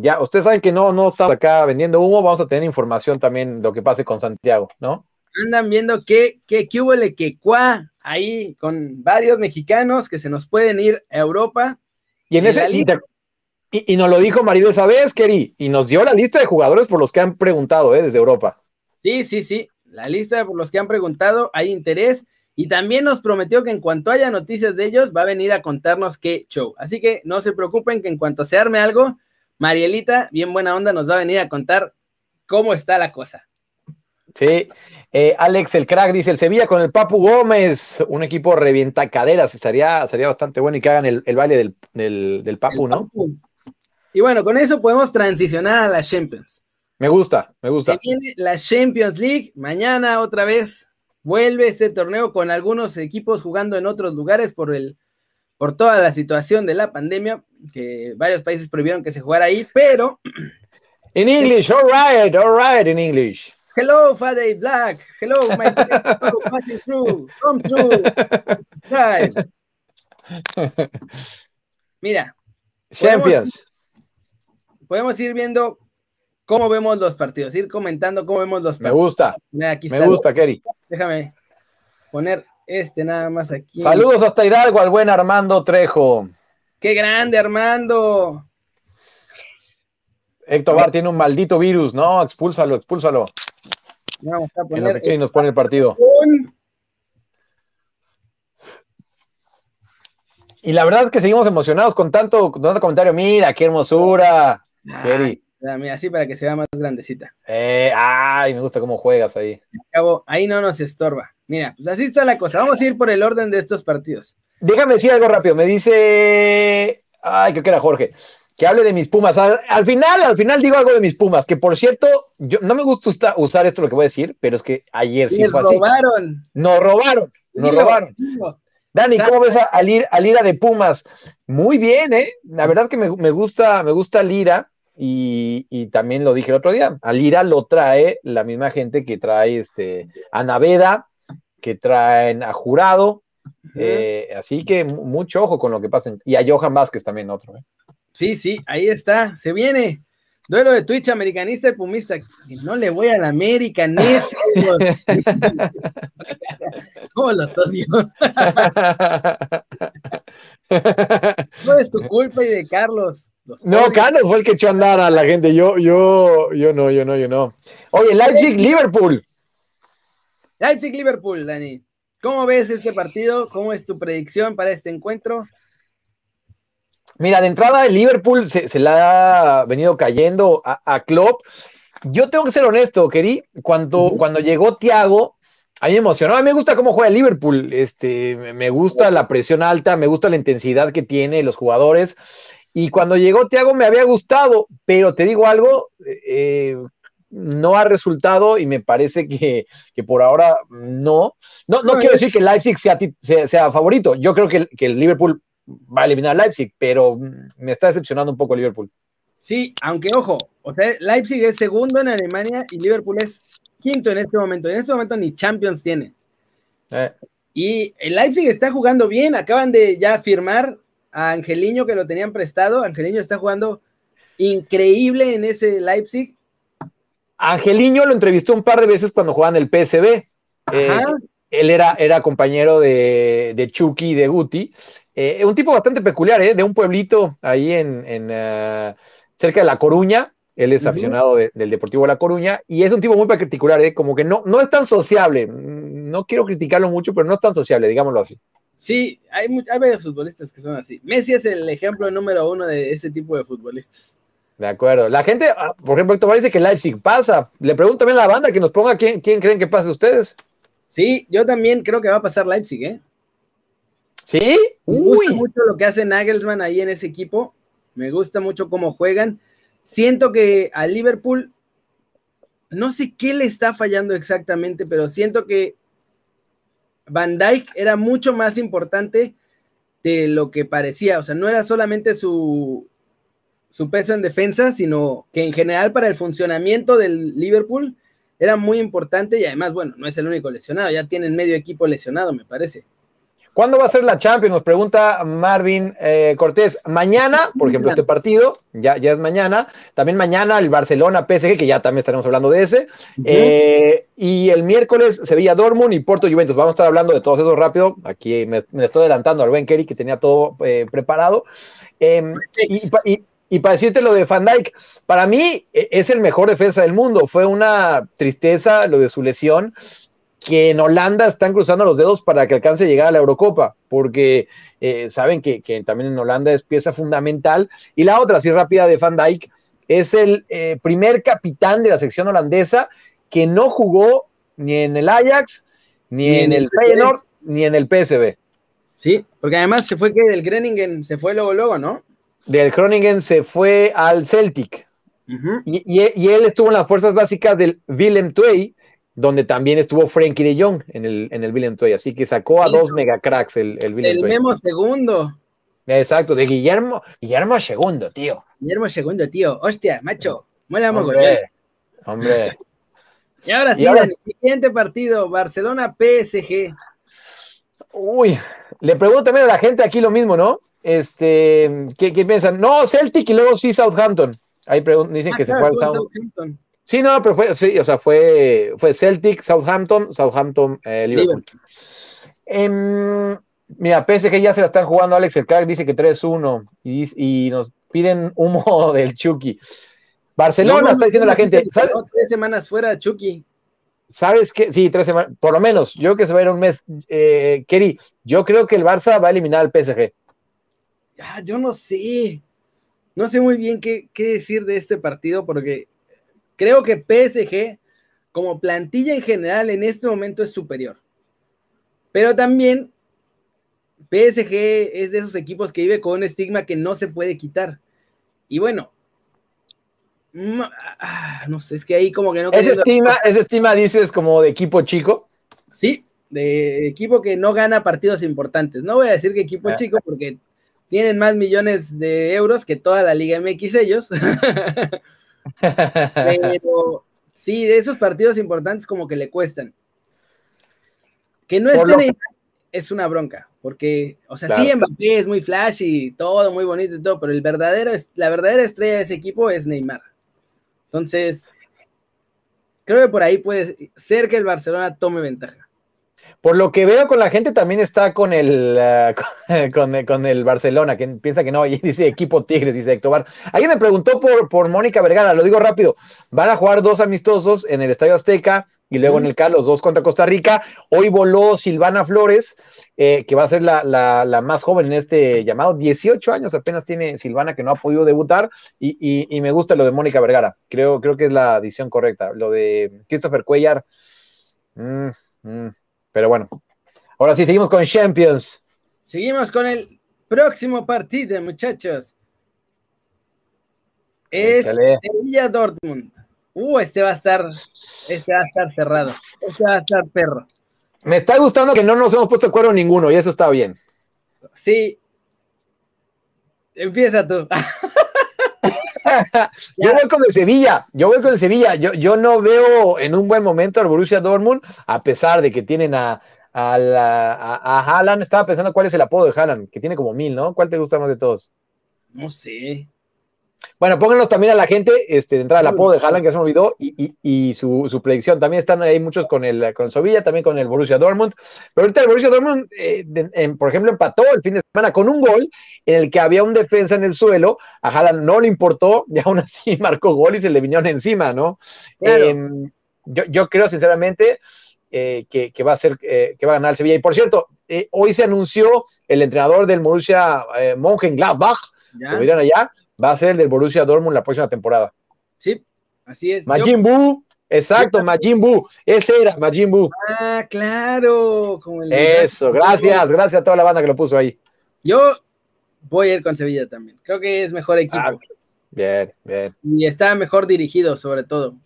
ya, ustedes saben que no, no estamos acá vendiendo humo, vamos a tener información también de lo que pase con Santiago, ¿no? Andan viendo que, que, que hubo le que cuá ahí con varios mexicanos que se nos pueden ir a Europa. Y en, ese, y, y, nos lo dijo Marido esa vez, Keri, y nos dio la lista de jugadores por los que han preguntado, ¿eh? Desde Europa. Sí, sí, sí la lista por los que han preguntado, hay interés y también nos prometió que en cuanto haya noticias de ellos va a venir a contarnos qué show. Así que no se preocupen que en cuanto se arme algo, Marielita, bien buena onda, nos va a venir a contar cómo está la cosa. Sí, eh, Alex el crack dice el Sevilla con el Papu Gómez, un equipo revienta caderas, sería, sería bastante bueno y que hagan el, baile del, Papu, ¿no? Y bueno, con eso podemos transicionar a las Champions. Me gusta, me gusta. Se viene la Champions League. Mañana otra vez vuelve este torneo con algunos equipos jugando en otros lugares por el por toda la situación de la pandemia, que varios países prohibieron que se jugara ahí, pero en English, all right, all right, in English. Hello, Fade Black. Hello, my friend. passing through. Come through. Right. Mira. Champions. podemos ir viendo cómo vemos los partidos, ir comentando cómo vemos los partidos. Me gusta. me gusta, Kerry. Déjame poner este nada más aquí. Saludos hasta Hidalgo al buen Armando Trejo. ¡Qué grande, Armando! Héctor Bar tiene un maldito virus, no, expúlsalo, expúlsalo. Vamos a poner. Y nos pone el partido. Y la verdad es que seguimos emocionados con tanto, con tanto comentario. Mira, qué hermosura. Kerry. Mira, así para que se vea más grandecita. Eh, ay, me gusta cómo juegas ahí. Cabo, ahí no nos estorba. Mira, pues así está la cosa. Vamos a ir por el orden de estos partidos. Déjame decir algo rápido. Me dice, ay, creo que era Jorge, que hable de mis Pumas. Al, final, al final digo algo de mis Pumas, que por cierto, yo no me gusta usar esto lo que voy a decir, pero es que ayer sí fue así. Nos robaron. Nos robaron, nos robaron. Dani, ¿cómo ves a, Lira de Pumas? Muy bien, ¿eh? La verdad que me, me gusta, me gusta Lira. Y, también lo dije el otro día, al Ira lo trae la misma gente que trae este, a Naveda, que traen a Jurado, eh, así que mucho ojo con lo que pasa. Y a Johan Vázquez también otro. ¿eh? Sí, sí, ahí está, se viene. Duelo de Twitch americanista y pumista. No le voy a la América, ¿Cómo los odio? no es tu culpa y de Carlos. No, Carlos fue el que echó a andar a la gente. Yo, yo, yo no, yo no, yo no. Oye, Leipzig, Liverpool. Leipzig, Liverpool, Dani. ¿Cómo ves este partido? ¿Cómo es tu predicción para este encuentro? Mira, de entrada el Liverpool se, se le ha venido cayendo a, a, Klopp. Yo tengo que ser honesto, Keri. Cuando, cuando llegó Thiago, a mí me emocionó. A mí me gusta cómo juega el Liverpool. Este, me gusta la presión alta, me gusta la intensidad que tiene los jugadores. Y cuando llegó Thiago me había gustado, pero te digo algo, eh, no ha resultado y me parece que, por ahora no. No, no, quiero decir que Leipzig sea, sea, favorito. Yo creo que, que, el Liverpool va a eliminar a Leipzig, pero me está decepcionando un poco el Liverpool. Sí, aunque ojo, o sea, Leipzig es segundo en Alemania y Liverpool es quinto en este momento. En este momento ni Champions tiene. Eh. Y el Leipzig está jugando bien, acaban de ya firmar a Angeliño que lo tenían prestado. Angeliño está jugando increíble en ese Leipzig. Angeliño lo entrevistó un par de veces cuando jugaban el PSB. Eh, él era, era compañero de, de, Chucky y de Guti. Eh, un tipo bastante peculiar, ¿eh? de un pueblito ahí en, cerca de La Coruña. Él es aficionado del Deportivo La Coruña y es un tipo muy particular, ¿eh? como que no, no es tan sociable. No quiero criticarlo mucho, pero no es tan sociable, digámoslo así. Sí, hay, hay varios futbolistas que son así. Messi es el ejemplo número uno de ese tipo de futbolistas. De acuerdo. La gente, ah, por ejemplo, Héctor dice que Leipzig pasa. Le pregunto también a la banda que nos ponga quién, quién creen que pase ustedes. Sí, yo también creo que va a pasar Leipzig, ¿eh? ¿Sí? Me gusta mucho lo que hace Nagelsmann ahí en ese equipo. Me gusta mucho cómo juegan. Siento que a Liverpool, no sé qué le está fallando exactamente, pero siento que Van Dijk era mucho más importante de lo que parecía. O sea, no era solamente su, su peso en defensa, sino que en general para el funcionamiento del Liverpool era muy importante y además, bueno, no es el único lesionado, ya tienen medio equipo lesionado, me parece. ¿Cuándo va a ser la Champions? Nos pregunta Marvin eh, Cortés. Mañana, por ejemplo, este partido, ya, ya es mañana. También mañana el Barcelona PSG, que ya también estaremos hablando de ese. Eh, y el miércoles Sevilla Dortmund y Porto Juventus. Vamos a estar hablando de todos esos rápido. Aquí me, estoy adelantando al buen Kerry, que tenía todo eh, preparado. Em, y, y, para decirte lo de Van Dijk, para mí e, es el mejor defensa del mundo. Fue una tristeza lo de su lesión que en Holanda están cruzando los dedos para que alcance a llegar a la Eurocopa, porque eh, saben que, también en Holanda es pieza fundamental. Y la otra, así rápida, de Van Dijk, es el eh, primer capitán de la sección holandesa que no jugó ni en el Ajax, ni, en, el, Feyenoord, ni en el PSV. Sí, porque además se fue que del Groningen se fue luego, luego, ¿no? Del Groningen se fue al Celtic. y, él estuvo en las fuerzas básicas del Willem II, donde también estuvo Frankie de Jong en el, en el Willem así que sacó a dos megacracks el, el Willem El Memo segundo. Exacto, de Guillermo, Guillermo segundo, tío. Guillermo segundo, tío. Hostia, macho, mola hombre, hombre. Y ahora sí, el siguiente partido, Barcelona PSG. Uy, le pregunto también a la gente aquí lo mismo, ¿no? Este, ¿qué, qué piensan? No, Celtic y luego sí Southampton. Ahí dicen ah, que se fue al Southampton. Sí, no, pero fue, sí, o sea, fue, fue Celtic, Southampton, Southampton, eh, Liverpool. Em, mira, PSG ya se la están jugando, Alex El Crack dice que 3-1 y, nos piden humo del Chucky. Barcelona está diciendo la gente. ¿sabes? Tres semanas fuera, Chucky. ¿Sabes qué? Sí, tres semanas, por lo menos. Yo creo que se va a ir un mes. Eh, Kerry, yo creo que el Barça va a eliminar al PSG. Ah, yo no sé. No sé muy bien qué, qué decir de este partido porque Creo que PSG, como plantilla en general, en este momento es superior. Pero también PSG es de esos equipos que vive con un estigma que no se puede quitar. Y bueno, mm, ah, no sé, es que ahí como que no... ¿Ese estima, ¿Ese estima dices como de equipo chico? Sí, de equipo que no gana partidos importantes. No voy a decir que equipo ah. chico porque tienen más millones de euros que toda la Liga MX ellos. Pero sí, de esos partidos importantes como que le cuestan. Que no esté es una bronca, porque, o sea, sí, Mbappé es muy flashy, todo muy bonito y todo, pero el verdadero, la verdadera estrella de ese equipo es Neymar. Entonces, creo que por ahí puede ser que el Barcelona tome ventaja. Por lo que veo con la gente también está con el, ah, con, el Barcelona, que piensa que no, y dice equipo Tigres, dice Héctor. Alguien me preguntó por, por Mónica Vergara, lo digo rápido, van a jugar dos amistosos en el Estadio Azteca y luego en el Carlos, dos contra Costa Rica. Hoy voló Silvana Flores, eh, que va a ser la, más joven en este llamado, 18 años apenas tiene Silvana que no ha podido debutar y, me gusta lo de Mónica Vergara, creo, creo que es la adición correcta. Lo de Christopher Cuellar. Mmm, pero bueno, ahora sí, seguimos con Champions. Seguimos con el próximo partido, muchachos. Es Sevilla Dortmund. Uh, este va a estar, este va a estar cerrado. Este va a estar perro. Me está gustando que no nos hemos puesto de acuerdo ninguno y eso está bien. Sí. Empieza tú. yo voy con el Sevilla, yo voy con el Sevilla. Yo, yo no veo en un buen momento al Borussia Dortmund, a pesar de que tienen a, a, a, Haaland. Estaba pensando cuál es el apodo de Haaland, que tiene como mil, ¿no? ¿Cuál te gusta más de todos? No sé. Bueno, pónganlos también a la gente, este, de entrada al apodo de Haaland, que se me olvidó, y, su, predicción. También están ahí muchos con el, con Sevilla, también con el Borussia Dortmund. Pero ahorita el Borussia Dortmund, eh, por ejemplo, empató el fin de semana con un gol en el que había un defensa en el suelo. A Haaland no le importó, y aún así marcó gol y se le vinieron encima, ¿no? Yo, creo, sinceramente, eh, que, va a ser, eh, que va a ganar el Sevilla. Y por cierto, hoy se anunció el entrenador del Borussia Mönchengladbach, como dirán allá, va a ser el del Borussia Dortmund la próxima temporada. Sí, así es. Majin Buu, exacto, Majin Buu, ese era Majin Buu. Ah, claro. Eso, gracias, gracias a toda la banda que lo puso ahí. Yo voy a ir con Sevilla también. Creo que es mejor equipo. Ah, bien, bien. Y está mejor dirigido, sobre todo.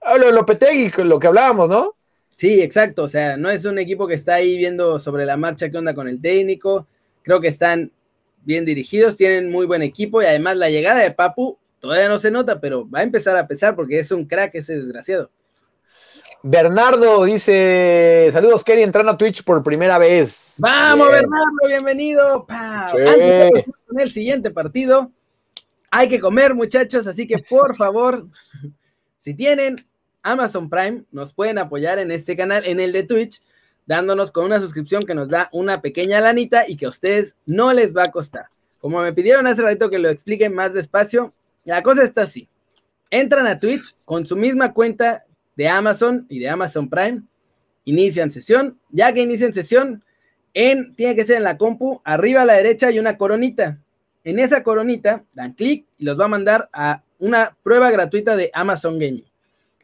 Ah, lo Lopetegui, lo que hablábamos, ¿no? Sí, exacto. O sea, no es un equipo que está ahí viendo sobre la marcha qué onda con el técnico. Creo que están bien dirigidos, tienen muy buen equipo y además la llegada de Papu todavía no se nota, pero va a empezar a pesar porque es un crack ese desgraciado. Bernardo dice: Saludos, Kerry, entrando a Twitch por primera vez. Vamos, Bernardo, bienvenido. Antes de con el siguiente partido, hay que comer, muchachos, así que por favor, si tienen Amazon Prime, nos pueden apoyar en este canal, en el de Twitch dándonos con una suscripción que nos da una pequeña lanita y que a ustedes no les va a costar. Como me pidieron hace rato que lo explique más despacio, la cosa está así. Entran a Twitch con su misma cuenta de Amazon y de Amazon Prime, inician sesión, ya que inician sesión, en, tiene que ser en la compu, arriba a la derecha hay una coronita. En esa coronita dan clic y los va a mandar a una prueba gratuita de Amazon Gaming.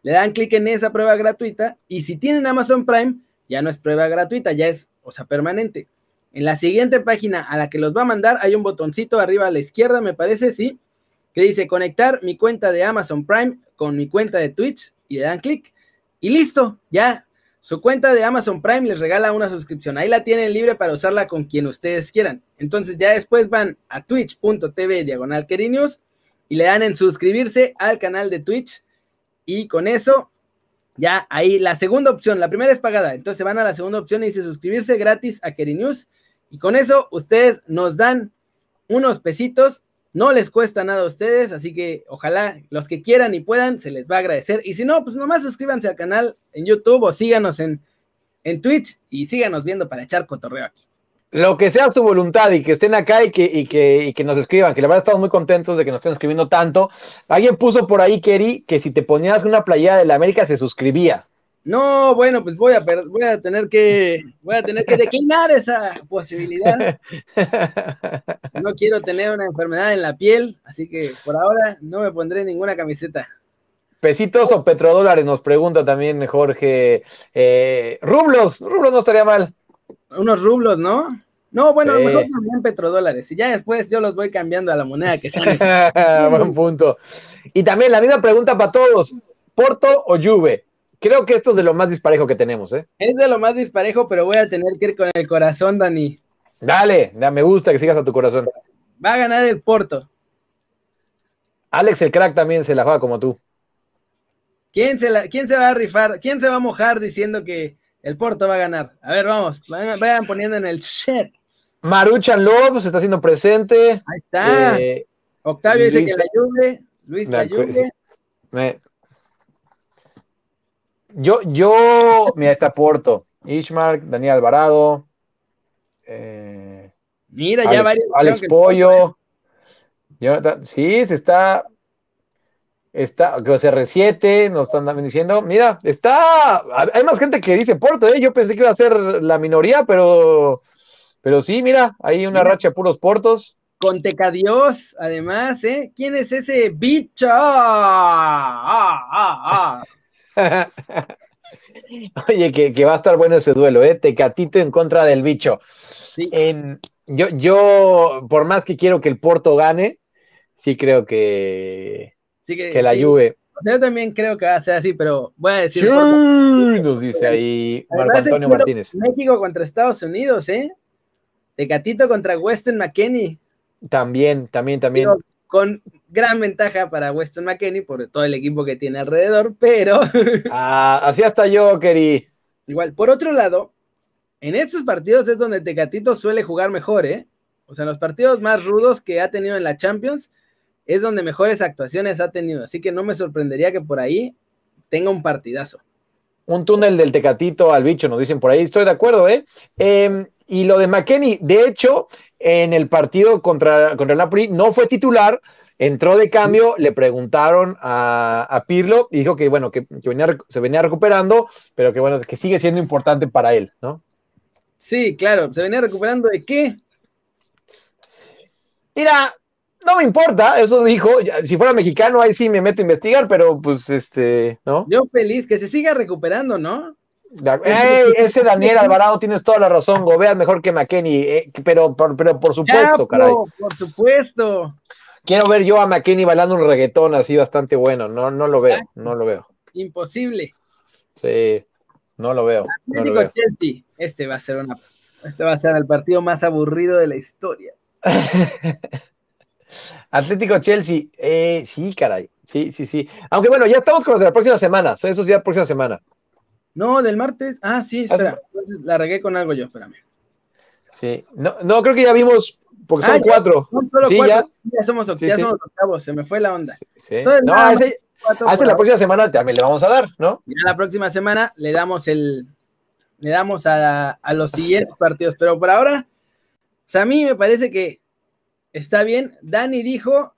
Le dan clic en esa prueba gratuita y si tienen Amazon Prime, ya no es prueba gratuita, ya es, o sea, permanente. En la siguiente página a la que los va a mandar hay un botoncito arriba a la izquierda, me parece, sí, que dice conectar mi cuenta de Amazon Prime con mi cuenta de Twitch y le dan clic y listo, ya su cuenta de Amazon Prime les regala una suscripción. Ahí la tienen libre para usarla con quien ustedes quieran. Entonces ya después van a twitch.tv diagonal y le dan en suscribirse al canal de Twitch y con eso ya ahí la segunda opción, la primera es pagada, entonces van a la segunda opción y dice suscribirse gratis a Keri News. Y con eso ustedes nos dan unos pesitos, no les cuesta nada a ustedes, así que ojalá los que quieran y puedan se les va a agradecer. Y si no, pues nomás suscríbanse al canal en YouTube o síganos en, en Twitch y síganos viendo para echar cotorreo aquí lo que sea su voluntad y que estén acá y que, y que, que nos escriban, que la verdad estamos muy contentos de que nos estén escribiendo tanto. Alguien puso por ahí, Kerry, que si te ponías una playera de la América se suscribía. No, bueno, pues voy a, voy a tener que voy a tener que declinar esa posibilidad. No quiero tener una enfermedad en la piel, así que por ahora no me pondré ninguna camiseta. Pesitos o petrodólares, nos pregunta también Jorge. Eh, rublos, rublos no estaría mal unos rublos, ¿no? No, bueno, mejor también petrodólares. Y ya después yo los voy cambiando a la moneda que sea. Buen punto. Y también la misma pregunta para todos: ¿Porto o Juve? Creo que esto es de lo más disparejo que tenemos, ¿eh? Es de lo más disparejo, pero voy a tener que ir con el corazón, Dani. Dale, me gusta que sigas a tu corazón. Va a ganar el Porto. Alex el crack también se la juega como tú. ¿Quién se, la, ¿Quién se va a rifar? ¿Quién se va a mojar diciendo que el Porto va a ganar. A ver, vamos, vayan, poniendo en el chat. Maruchan Lobos está haciendo presente. Ahí está. Eh, Octavio dice que la Juve. Luis la, Juve. Yo, yo, mira, está Porto. Ishmark, Daniel Alvarado. Eh, mira, ya varios. Alex Pollo. sí, se está. Está, CR7, nos están diciendo, mira, está, hay más gente que dice Porto, ¿eh? yo pensé que iba a ser la minoría, pero, pero sí, mira, hay una racha de puros Portos. Con Tecadios, además, ¿eh? ¿Quién es ese bicho? Ah, ah, ah, Oye, que, va a estar bueno ese duelo, ¿eh? Tecatito en contra del bicho. Sí. yo, yo, por más que quiero que el Porto gane, sí creo que, que, la Juve. Yo también creo que va a ser así, pero voy a decir. nos dice ahí Marco Antonio Martínez. México contra Estados Unidos, ¿eh? Tecatito contra Weston McKenney. También, también, también. con gran ventaja para Weston McKenney por todo el equipo que tiene alrededor, pero. ah, así hasta yo, querí. Igual, por otro lado, en estos partidos es donde Tecatito suele jugar mejor, ¿eh? O sea, en los partidos más rudos que ha tenido en la Champions, es donde mejores actuaciones ha tenido. Así que no me sorprendería que por ahí tenga un partidazo. Un túnel del Tecatito al bicho, nos dicen por ahí. Estoy de acuerdo, ¿eh? Em, y lo de McKenny, de hecho, en el partido contra, contra el Napoli no fue titular, entró de cambio, le preguntaron a, Pirlo y dijo que, bueno, que, se venía recuperando, pero que, bueno, que sigue siendo importante para él, ¿no? Sí, claro, ¿se venía recuperando de qué? Mira, no me importa, eso dijo. Si fuera mexicano, ahí sí me meto a investigar, pero pues este, ¿no? Yo feliz, que se siga recuperando, ¿no? ese Daniel Alvarado tienes toda la razón, Gobeas mejor que McKenny, eh, pero, pero por supuesto, caray. Por supuesto. Quiero ver yo a McKenny bailando un reggaetón así bastante bueno, no, no lo veo, no lo veo. Imposible. Sí, no lo veo. Atlético Chelsea, este va a ser una, este va a ser el partido más aburrido de la historia. Atlético Chelsea, eh, sí, caray, sí, sí, sí. Aunque bueno, ya estamos con los de la próxima semana, eso es ya la próxima semana. No, del martes, ah, sí, espera, entonces la regué con algo yo, espérame. Sí, no, no creo que ya vimos, porque son ah, cuatro. sí, Ya. ya somos, octavos, se me fue la onda. Sí. no, hace, la próxima semana también le vamos a dar, ¿no? Ya la próxima semana le damos el, le damos a, a los siguientes partidos, pero por ahora, a mí me parece que Está bien. Dani dijo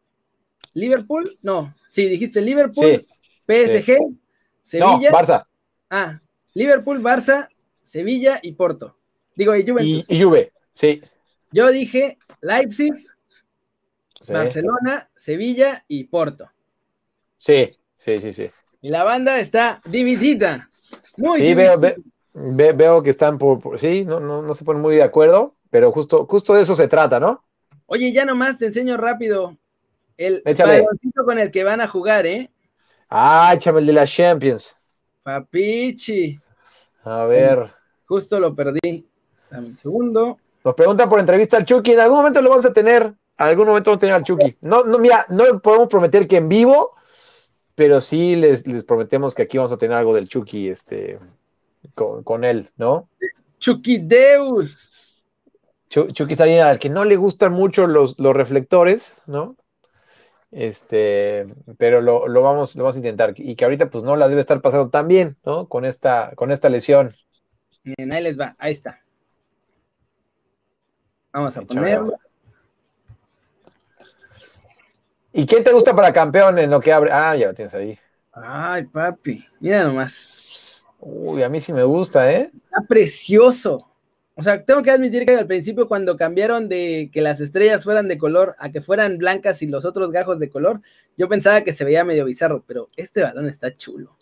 Liverpool. No, sí, dijiste Liverpool, PSG, Sevilla. No, Barça. Ah, Liverpool, Barça, Sevilla y Porto. Digo, y Juventus. Y, Juve, sí. Yo dije Leipzig, Barcelona, Sevilla y Porto. Sí, sí, sí, sí. Y la banda está dividida. Muy sí, dividida. Veo, veo, que están por, sí, no, no, no, se ponen muy de acuerdo, pero justo, justo de eso se trata, ¿no? Oye, ya nomás te enseño rápido el baloncito con el que van a jugar, ¿eh? Ah, échame el de las Champions. Papichi. A ver. Justo lo perdí. Dame un segundo. Nos preguntan por entrevista al Chucky. En algún momento lo vamos a tener. En algún momento vamos a tener al Chucky. No, no, mira, no podemos prometer que en vivo, pero sí les, les prometemos que aquí vamos a tener algo del Chucky este, con, con él, ¿no? Chucky Deus. Chucky bien al que no le gustan mucho los, los reflectores, ¿no? Este, pero lo, lo, vamos, lo vamos a intentar. Y que ahorita, pues no la debe estar pasando tan bien, ¿no? Con esta, con esta lesión. Bien, ahí les va, ahí está. Vamos a ponerlo. ¿Y quién te gusta para campeón en lo que abre? Ah, ya lo tienes ahí. Ay, papi, mira nomás. Uy, a mí sí me gusta, ¿eh? Está precioso. O sea, tengo que admitir que al principio cuando cambiaron de que las estrellas fueran de color a que fueran blancas y los otros gajos de color, yo pensaba que se veía medio bizarro, pero este balón está chulo.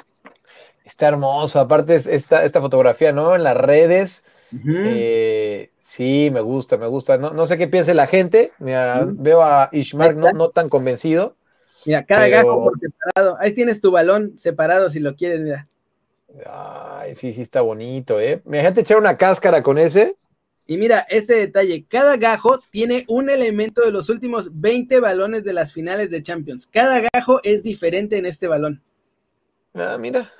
Está hermoso, aparte esta, esta fotografía, ¿no? En las redes. Eh, sí, me gusta, me gusta. No, sé qué piense la gente. Veo a Ishmael no, no, tan convencido. Mira, cada gajo por separado. Ahí tienes tu balón separado si lo quieres, mira. Ay, sí, sí está bonito, ¿eh? Me dejaste echar una cáscara con ese. Y mira, este detalle, cada gajo tiene un elemento de los últimos 20 balones de las finales de Champions. Cada gajo es diferente en este balón. Ah, mira.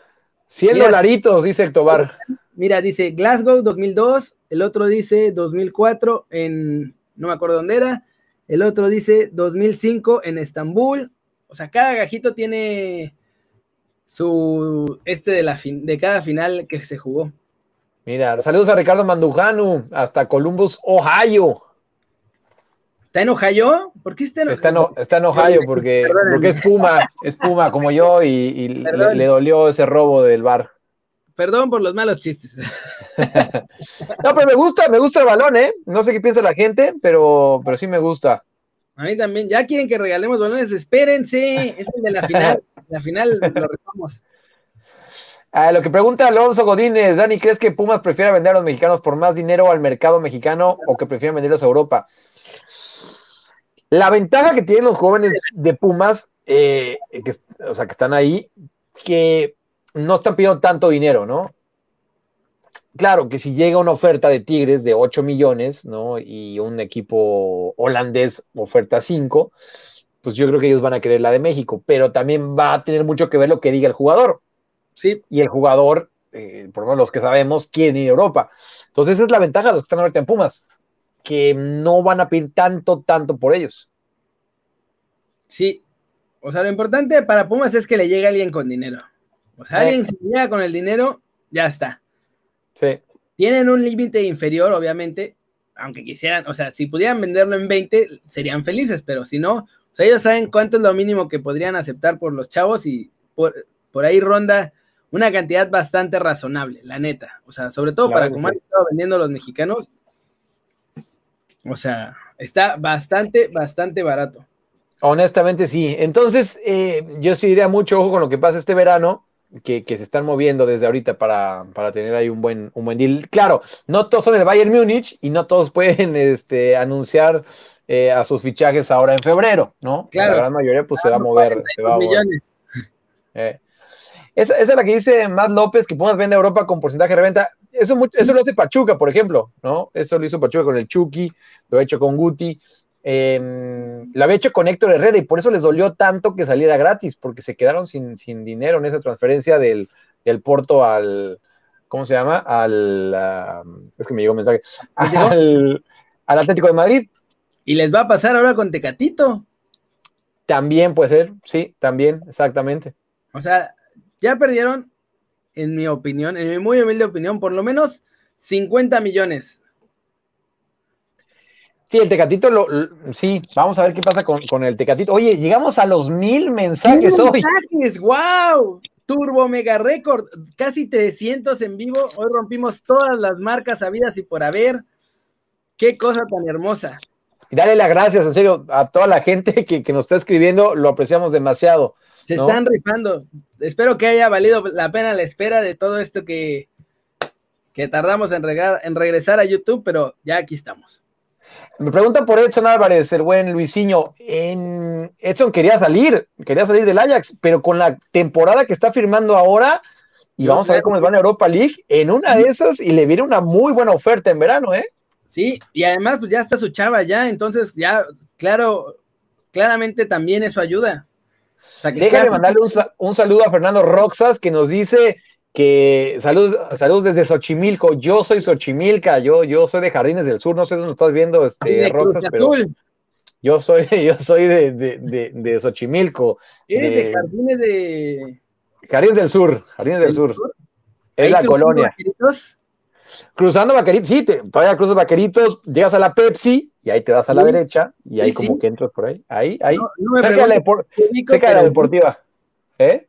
100 dolaritos, dice el Tobar. Mira, dice Glasgow 2002, el otro dice 2004 en, no me acuerdo dónde era, el otro dice 2005 en Estambul. O sea, cada gajito tiene su este de la fin, de cada final que se jugó. Mira, saludos a Ricardo Mandujano, hasta Columbus, Ohio. ¿Está en Ohio? ¿Por qué está en Ohio? Está en, Ohio porque, porque es Puma, es Puma como yo y, le, dolió ese robo del bar. Perdón por los malos chistes. no, pero me gusta, me gusta el balón, ¿eh? No sé qué piensa la gente, pero, pero sí me gusta. A mí también. Ya quieren que regalemos balones, espérense. Es el de la final. la final lo rezamos. Ah, lo que pregunta Alonso Godínez, Dani, ¿crees que Pumas prefiere vender a los mexicanos por más dinero al mercado mexicano o que prefieren venderlos a Europa? La ventaja que tienen los jóvenes de Pumas, eh, que, o sea, que están ahí, que no están pidiendo tanto dinero, ¿no? Claro que si llega una oferta de Tigres de 8 millones, ¿no? Y un equipo holandés oferta 5, pues yo creo que ellos van a querer la de México, pero también va a tener mucho que ver lo que diga el jugador. Sí. Y el jugador, eh, por lo menos los que sabemos, quieren ir a Europa. Entonces, esa es la ventaja de los que están ahorita en Pumas, que no van a pedir tanto, tanto por ellos. Sí, O sea, lo importante para Pumas es que le llegue alguien con dinero. O sea, alguien si llega con el dinero, ya está. Sí. Tienen un límite inferior, obviamente, aunque quisieran, o sea, si pudieran venderlo en 20, serían felices, pero si no, o sea, ellos saben cuánto es lo mínimo que podrían aceptar por los chavos y por, por ahí ronda una cantidad bastante razonable, la neta. O sea, sobre todo para como han estado vendiendo los mexicanos. O sea, está bastante, bastante barato. Honestamente, sí. Entonces, eh, yo sí diría mucho ojo con lo que pasa este verano, que, se están moviendo desde ahorita para, tener ahí un buen, un buen deal. Claro, no todos son el Bayern Múnich y no todos pueden este, anunciar eh, a sus fichajes ahora en febrero, ¿no? Claro. La gran mayoría pues se va a mover. Se va a mover. Eh, esa, es la que dice Matt López, que Pumas vende a Europa con porcentaje de reventa. Eso, eso lo hace Pachuca, por ejemplo, ¿no? Eso lo hizo Pachuca con el Chucky, lo ha hecho con Guti, em, lo había hecho con Héctor Herrera y por eso les dolió tanto que saliera gratis, porque se quedaron sin, dinero en esa transferencia del, Porto al, ¿cómo se llama? Al, es que me llegó un mensaje, al, al Atlético de Madrid. Y les va a pasar ahora con Tecatito. También puede ser, sí, también, exactamente. O sea, ya perdieron, en mi opinión, en mi muy humilde opinión, por lo menos 50 millones. Sí, el Tecatito, lo, sí, vamos a ver qué pasa con, el Tecatito. Oye, llegamos a los mil mensajes hoy. mensajes! ¡Wow! Turbo Mega Record, casi 300 en vivo. Hoy rompimos todas las marcas habidas y por haber. ¡Qué cosa tan hermosa! Y dale las gracias, en serio, a toda la gente que, que nos está escribiendo, lo apreciamos demasiado. Se están rifando. Espero que haya valido la pena la espera de todo esto que, que tardamos en, en regresar a YouTube, pero ya aquí estamos. Me pregunta por Edson Álvarez, el buen Luisinho. En... Edson quería salir, quería salir del Ajax, pero con la temporada que está firmando ahora, y vamos a ver cómo les va en Europa League, en una de esas, y le viene una muy buena oferta en verano, ¿eh? Sí, y además, pues ya está su chava ya, entonces ya, claro, claramente también eso ayuda. Déjame mandarle un, saludo a Fernando Roxas que nos dice que saludos, saludos desde Xochimilco. Yo soy Xochimilca, yo, yo soy de Jardines del Sur, no sé dónde estás viendo, este, Roxas, pero yo soy, yo soy de, de, de, Xochimilco. Eres de, Jardines de. Jardines del Sur, Jardines del Sur. Es la colonia. Cruzando Vaqueritos, sí, te, todavía cruzas Vaqueritos, llegas a la Pepsi y ahí te das a la derecha y ahí como que entras por ahí. Ahí, ahí. No, cerca, de la, deportiva. ¿Eh?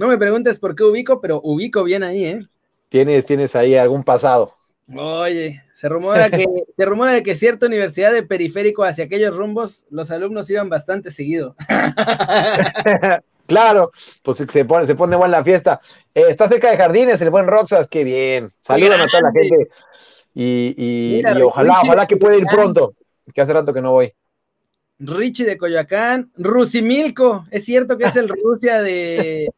No me preguntes por qué ubico, pero ubico bien ahí, ¿eh? Tienes, tienes ahí algún pasado. Oye, se rumora que, se rumora de que cierta universidad de periférico hacia aquellos rumbos, los alumnos iban bastante seguido. Claro, pues se pone, se pone buena la fiesta. Eh, está cerca de Jardines, el buen Roxas, qué bien. Saludan a toda la gente. Y, ojalá, ojalá que pueda ir pronto, que hace rato que no voy. Richie de Coyoacán, Rusimilco, ¿es cierto que es el Rusia de,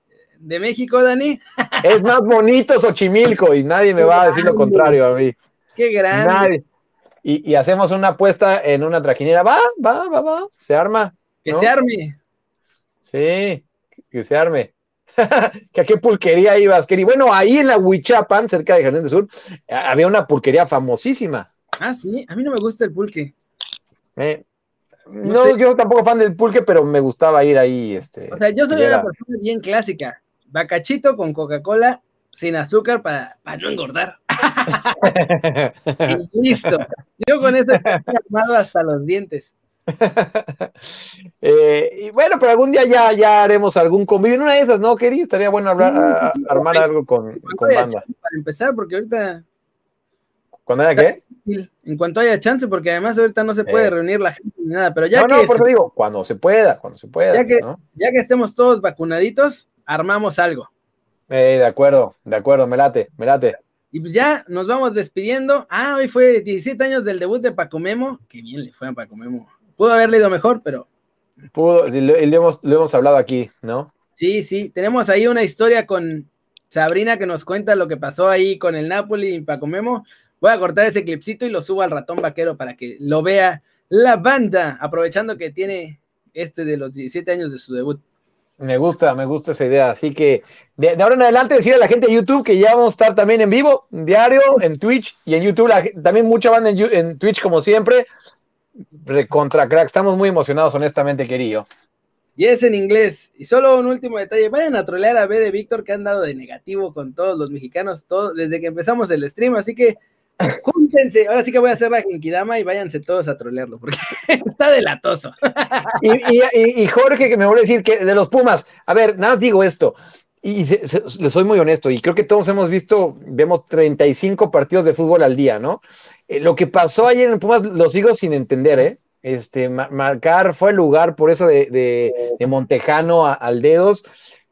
México, Dani? Es más bonito Xochimilco y nadie me va a decir lo contrario a mí. Qué grande. Y, hacemos una apuesta en una trajinera. Va, va, va, va, se arma. Que se arme. Sí que se arme. que a qué pulquería ibas, Keri. Bueno, ahí en la Huichapan, cerca de Jardín del Sur, había una pulquería famosísima. Ah, sí, a mí no me gusta el pulque. Eh, no, yo tampoco fan del pulque, pero me gustaba ir ahí. Este, o sea, yo soy una persona bien clásica. Bacachito con Coca-Cola sin azúcar para, para no engordar. listo. Yo con eso estoy armado hasta los dientes. Eh, y bueno, pero algún día ya, ya haremos algún convivio en una de esas, ¿no, Keri? Estaría bueno hablar, armar algo con, banda. Para empezar, porque ahorita. ¿Cuándo haya qué? En cuanto haya chance, porque además ahorita no se puede eh. reunir la gente ni nada, pero ya no, que. No, por eso digo, cuando se pueda, cuando se pueda. Ya que, ya que estemos todos vacunaditos, armamos algo. Eh, de acuerdo, de acuerdo, me late, me late. Y pues ya nos vamos despidiendo. Ah, hoy fue 17 años del debut de Paco Memo. Qué bien le fue a Paco Memo. Pudo haber leído mejor, pero. Pudo, lo, hemos, lo hemos hablado aquí, ¿no? Sí, sí. Tenemos ahí una historia con Sabrina que nos cuenta lo que pasó ahí con el Napoli y Paco Memo. Voy a cortar ese clipcito y lo subo al ratón vaquero para que lo vea la banda, aprovechando que tiene este de los 17 años de su debut. Me gusta, me gusta esa idea. Así que de, ahora en adelante decir a la gente de YouTube que ya vamos a estar también en vivo, diario, en Twitch y en YouTube. también mucha banda en, en Twitch como siempre. Recontra crack, estamos muy emocionados, honestamente, querido. Y es en inglés. Y solo un último detalle. Vayan a trolear a B de Víctor que han dado de negativo con todos los mexicanos todo, desde que empezamos el stream. Así que júntense. Ahora sí que voy a hacer la Genkidama y váyanse todos a trolearlo porque está delatoso. y, Jorge que me vuelve a decir que de los Pumas. A ver, nada más digo esto. Y le soy muy honesto, y creo que todos hemos visto, vemos 35 partidos de fútbol al día, ¿no? Eh, lo que pasó ayer en Pumas lo sigo sin entender, ¿eh? Este, marcar fue el lugar por eso de, Montejano al dedos.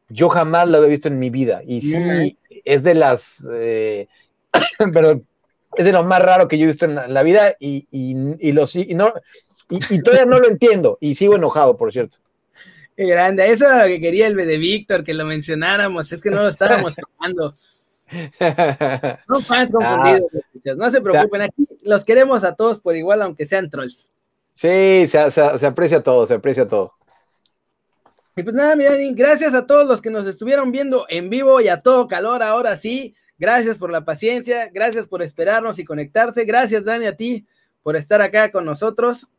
Yo jamás lo había visto en mi vida. Y sí, es de las. Eh, perdón, es de lo más raro que yo he visto en la, vida y, y, lo, y, no, y, todavía no lo entiendo. Y sigo enojado, por cierto. Qué grande. Eso era lo que quería el de Víctor, que lo mencionáramos. Es que no lo estábamos tomando. No fans confundidos, ah. no se preocupen. Aquí los queremos a todos por igual, aunque sean trolls. Sí, se, aprecia todo, se aprecia todo. Y pues nada, mi Dani, gracias a todos los que nos estuvieron viendo en vivo y a todo calor, ahora sí. Gracias por la paciencia, gracias por esperarnos y conectarse. Gracias, Dani, a ti por estar acá con nosotros.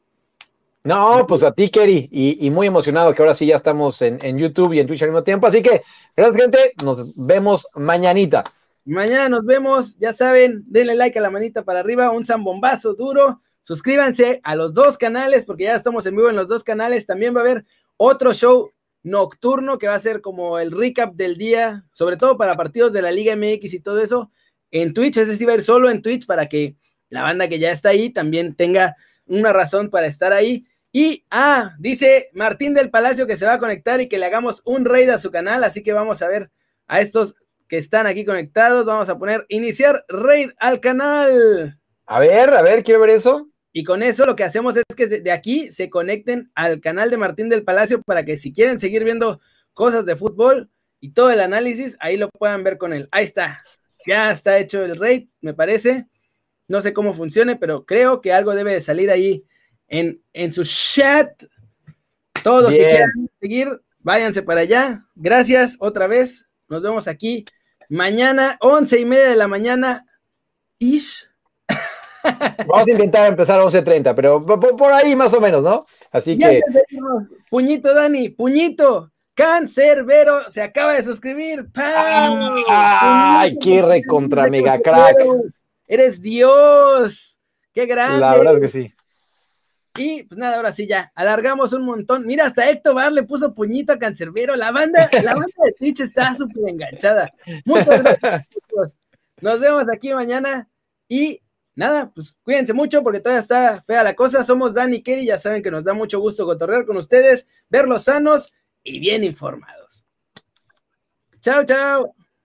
No, pues a ti, Kerry, y, muy emocionado que ahora sí ya estamos en, en, YouTube y en Twitch al mismo tiempo. Así que, gracias, gente. Nos vemos mañanita. Mañana nos vemos, ya saben, denle like a la manita para arriba, un zambombazo duro. Suscríbanse a los dos canales porque ya estamos en vivo en los dos canales. También va a haber otro show nocturno que va a ser como el recap del día, sobre todo para partidos de la Liga MX y todo eso, en Twitch. Es decir, va a ir solo en Twitch para que la banda que ya está ahí también tenga una razón para estar ahí. Y, ah, dice Martín del Palacio que se va a conectar y que le hagamos un raid a su canal, así que vamos a ver a estos que están aquí conectados. Vamos a poner iniciar raid al canal. A ver, a ver, quiero ver eso. Y con eso lo que hacemos es que de aquí se conecten al canal de Martín del Palacio para que si quieren seguir viendo cosas de fútbol y todo el análisis, ahí lo puedan ver con él. Ahí está. Ya está hecho el raid, me parece. No sé cómo funcione, pero creo que algo debe de salir ahí en, en su chat. Todos los que quieran seguir, váyanse para allá. Gracias otra vez. Nos vemos aquí mañana, once y media de la mañana. Ish Vamos a intentar empezar a 11.30, pero por, ahí más o menos, ¿no? Así que. Puñito, Dani, puñito. Cancerbero se acaba de suscribir. ¡Ay, qué recontra mega crack! Eres Dios. ¡Qué grande! La verdad que sí. Y pues nada, ahora sí ya, alargamos un montón. Mira, hasta Héctor Bar le puso puñito a Cancerbero. La banda, la banda de Twitch está súper enganchada. Muchas gracias, Nos vemos aquí mañana y nada, pues cuídense mucho porque todavía está fea la cosa. Somos Dani Kerry, ya saben que nos da mucho gusto cotorrear con ustedes, verlos sanos y bien informados. Chao, chao.